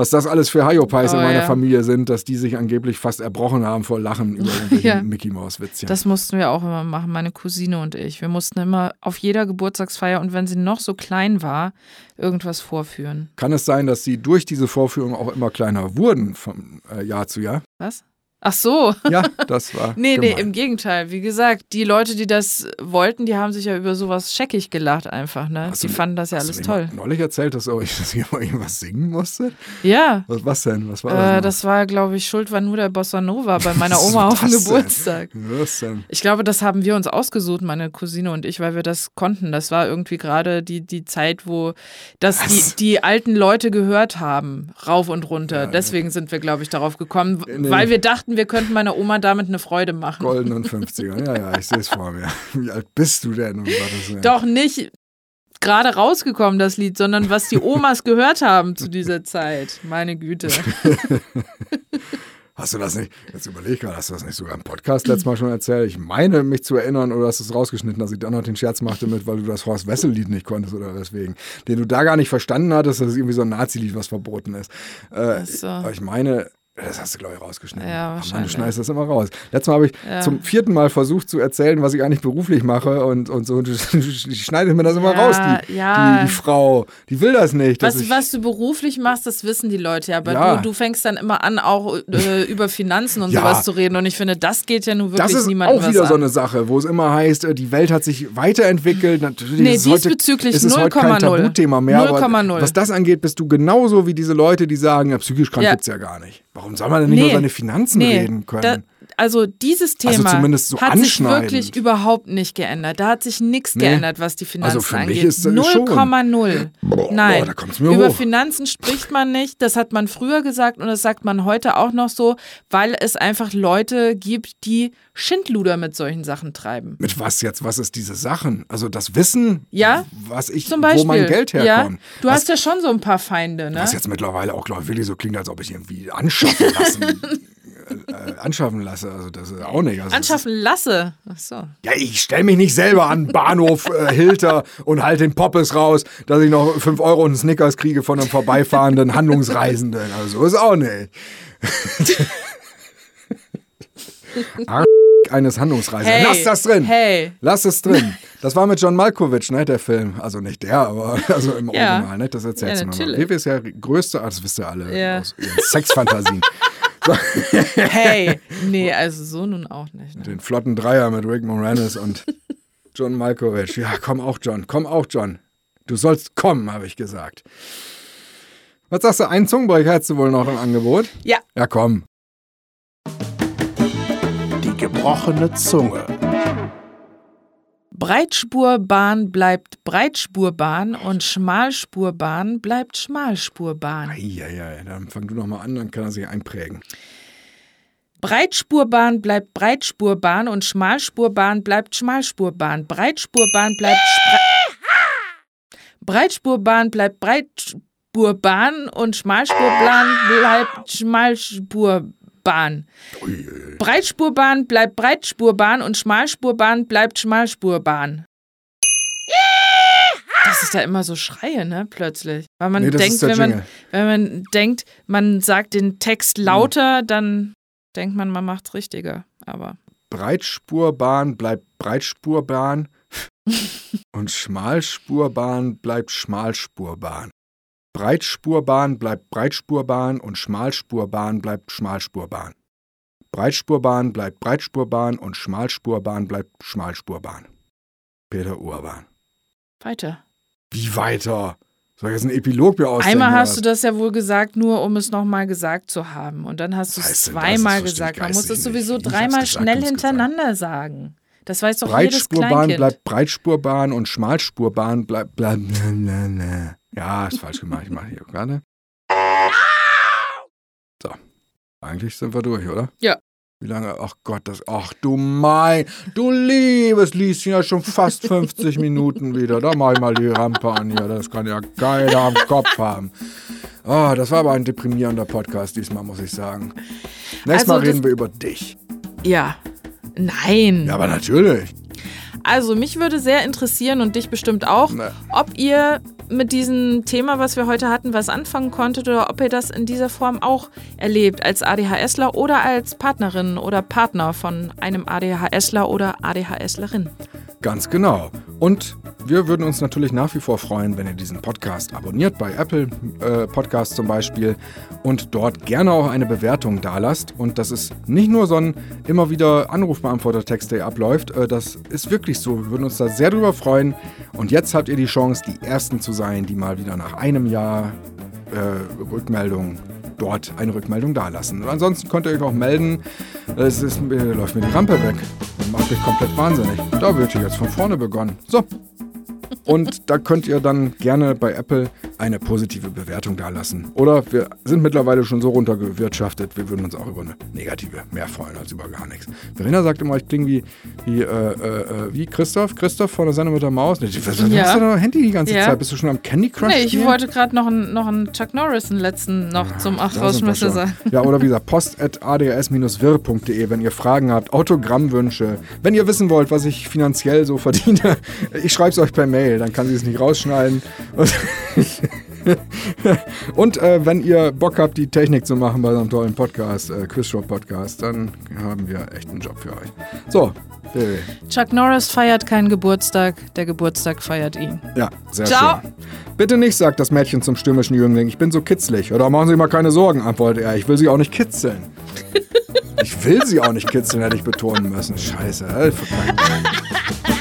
Was das alles für Hyopies Oh, in meiner ja. Familie sind, dass die sich angeblich fast erbrochen haben vor Lachen über irgendwelche Ja. Mickey Maus Witzchen. Das mussten wir auch immer machen, meine Cousine und ich. Wir mussten immer auf jeder Geburtstagsfeier und wenn sie noch so klein war, irgendwas vorführen. Kann es sein, dass sie durch diese Vorführung auch immer kleiner wurden vom äh, Jahr zu Jahr? Was? Ach so. Ja, das war. Nee, nee, gemein. im Gegenteil. Wie gesagt, die Leute, die das wollten, die haben sich ja über sowas scheckig gelacht einfach, ne? Hast Die du- fanden das ja alles toll. Neulich erzählt, dass, ich, dass ich immer irgendwas singen musste? Ja. Was, was denn? Was war Äh, das? noch? das war, glaube ich, Schuld war nur der Bossa Nova bei meiner Oma auf dem das denn? Geburtstag. Was denn? Ich glaube, das haben wir uns ausgesucht, meine Cousine und ich, weil wir das konnten. Das war irgendwie gerade die, die Zeit, wo das Was? die, die alten Leute gehört haben, rauf und runter. Ja, Deswegen sind wir, glaube ich, darauf gekommen, den- weil wir dachten, wir könnten meiner Oma damit eine Freude machen. Goldenen 50er. Ja, ja, ich sehe es vor mir. Wie alt bist du denn? Um? Doch nicht gerade rausgekommen, das Lied, sondern was die Omas gehört haben zu dieser Zeit. Meine Güte. Hast du das nicht, jetzt überleg ich gerade, hast du das nicht sogar im Podcast letztes Mal schon erzählt? Ich meine, mich zu erinnern, oder hast du es rausgeschnitten, dass ich dann noch den Scherz machte mit, weil du das Horst Wessel-Lied nicht konntest oder weswegen. Den du da gar nicht verstanden hattest, dass es irgendwie so ein Nazi-Lied, was verboten ist. Äh, Ach so. Aber ich meine, das hast du, glaube ich, rausgeschnitten. Ja, Ach Mann, du wahrscheinlich. schneidest das immer raus. Letztes Mal habe ich Ja. zum vierten Mal versucht zu erzählen, was ich eigentlich beruflich mache und, und so. Die schneidet mir das immer Ja, raus, die, ja. die, die Frau. Die will das nicht. Was, ich, was du beruflich machst, das wissen die Leute ja. Aber Ja. du, du fängst dann immer an, auch äh, über Finanzen und sowas zu reden. Und ich finde, das geht ja nun wirklich Das ist niemandem auch wieder so an. eine Sache, wo es immer heißt, äh, die Welt hat sich weiterentwickelt. Natürlich Nee, ist es diesbezüglich ist es heute kein 0,0. Tabuthema mehr. Aber 0,0. was das angeht, bist du genauso wie diese Leute, die sagen, ja, psychisch krank Ja. gibt's ja gar nicht. Warum soll man denn nicht Nee. über seine Finanzen Nee, reden können? Also dieses Also Thema zumindest so hat sich wirklich überhaupt nicht geändert. Da hat sich nichts Nee. geändert, was die Finanzen Also für mich angeht. ist das schon. 0,0. Boah, Nein. boah, da mir Über hoch. Finanzen spricht man nicht. Das hat man früher gesagt und das sagt man heute auch noch so, weil es einfach Leute gibt, die Schindluder mit solchen Sachen treiben. Mit was jetzt? Was ist diese Sachen? Also das Wissen, Ja, was ich, Zum Beispiel. wo mein Geld herkommt. Ja, du was, hast ja schon so ein paar Feinde, ne? was jetzt mittlerweile auch, glaube ich, wirklich so klingt, als ob ich irgendwie anschaffen lassen. äh, äh, anschaffen lasse. Also das ist auch nicht. Also Anschaffen lasse. Ach so. Ja, ich stelle mich nicht selber an Bahnhof äh, Hilter und halte den Poppes raus, dass ich noch 5 Euro und Snickers kriege von einem vorbeifahrenden Handlungsreisenden. Also so ist auch nicht. Arsch eines Handlungsreisenden. Hey, Lass das drin. Hey. Lass es drin. Das war mit John Malkovich, ne, der Film. Also nicht der, aber also im Ja. Original, ne? Das erzählst Ja, du nochmal. Vivi ist ja größte, ah, das wisst ihr alle Ja. aus ihren Sexfantasien. Hey. Nee, also so nun auch nicht. Ne? Den flotten Dreier mit Rick Moranis und John Malkovich. Ja, komm auch, John. Komm auch, John. Du sollst kommen, habe ich gesagt. Was sagst du? Einen Zungenbrecher hättest du wohl noch im Angebot? Ja. Ja, komm. Die gebrochene Zunge. Breitspurbahn bleibt Breitspurbahn und Schmalspurbahn bleibt Schmalspurbahn. Eieiei, dann fang du noch mal an, dann kann er sich einprägen. Breitspurbahn bleibt Breitspurbahn und Schmalspurbahn bleibt Schmalspurbahn. Breitspurbahn bleibt Spre Breitspurbahn bleibt Breitspurbahn und Schmalspurbahn bleibt Schmalspurbahn. Breitspurbahn bleibt Breitspurbahn und Schmalspurbahn bleibt Schmalspurbahn. Das ist da immer so Schreie, ne, plötzlich. Weil man Nee, denkt, wenn man, wenn man denkt, man sagt den Text lauter, dann denkt man, man macht's richtiger. Aber Breitspurbahn bleibt Breitspurbahn und Schmalspurbahn bleibt Schmalspurbahn. Breitspurbahn bleibt Breitspurbahn und Schmalspurbahn bleibt Schmalspurbahn. Breitspurbahn bleibt Breitspurbahn und Schmalspurbahn bleibt Schmalspurbahn. Peter Urban. weiter. Wie weiter? Soll ich jetzt einen Epilog mir ausdenken? Einmal hast du das ja wohl gesagt, nur um es nochmal gesagt zu haben. Und dann hast du es zweimal gesagt. Man muss es sowieso nicht. Dreimal gesagt, schnell hast gesagt. hintereinander sagen. Das weiß doch jedes Breitspurbahn Kleinkind. bleibt Breitspurbahn und Schmalspurbahn bleibt. Bleib, bla, bla, bla. Ja, ist falsch gemacht. Ich mache hier gerade. So. Eigentlich sind wir durch, oder? Ja. Wie lange? Ach Gott, das. Ach du mein. Du liebes Lieschen, ja schon fast 50 Minuten wieder. Da mach ich mal die Rampe an hier. Das kann ja keiner am Kopf haben. Oh, das war aber ein deprimierender Podcast diesmal, muss ich sagen. Nächstes Also Mal reden wir über dich. Ja. Nein. Ja, aber natürlich. Also, mich würde sehr interessieren und dich bestimmt auch, Ne. ob ihr mit diesem Thema, was wir heute hatten, was anfangen konntet oder ob ihr das in dieser Form auch erlebt, als ADHSler oder als Partnerin oder Partner von einem ADHSler oder ADHSlerin. Ganz genau. Und wir würden uns natürlich nach wie vor freuen, wenn ihr diesen Podcast abonniert, bei Apple äh, Podcast zum Beispiel, und dort gerne auch eine Bewertung dalasst. Und das ist nicht nur so ein immer wieder Anrufbeantworter-Text, der abläuft. Äh, das ist wirklich so. Wir würden uns da sehr drüber freuen. Und jetzt habt ihr die Chance, die Ersten zu sein, die mal wieder nach einem Jahr äh, Rückmeldung dort eine Rückmeldung dalassen. Und ansonsten könnt ihr euch auch melden. Es ist, äh, läuft mir die Rampe weg. Macht mich komplett wahnsinnig. Da wird jetzt von vorne begonnen. So. Und da könnt ihr dann gerne bei Apple eine positive Bewertung dalassen. Oder wir sind mittlerweile schon so runtergewirtschaftet, wir würden uns auch über eine negative mehr freuen als über gar nichts. Verena sagt immer, ich klinge wie, wie, äh, äh, äh, wie Christoph. Christoph von der Sendung mit der Maus. Was, was Ja. hast du da Handy die ganze Ja. Zeit? Bist du schon am Candy Crush Nee, ich spielen? wollte gerade noch einen noch einen Chuck Norris, einen letzten noch zum Ach Da sind wir Rausschmeißer schon. sagen. Ja, oder wie gesagt, post.adrs-wirr.de, wenn ihr Fragen habt, Autogrammwünsche, wenn ihr wissen wollt, was ich finanziell so verdiene, ich schreibe es euch per Mail, dann kann sie es nicht rausschneiden. Und, äh, wenn ihr Bock habt, die Technik zu machen bei so einem tollen Podcast, äh, Quizshow Podcast, dann haben wir echt einen Job für euch. So, Bill. Chuck Norris feiert keinen Geburtstag, der Geburtstag feiert ihn. Ja, sehr Ciao. schön. Bitte nicht, sagt das Mädchen zum stürmischen Jüngling. Ich bin so kitzlig. Oder machen Sie mal keine Sorgen, antwortet er. Ich will Sie auch nicht kitzeln. ich will Sie auch nicht kitzeln, hätte ich betonen müssen. Scheiße, ey, verkackt.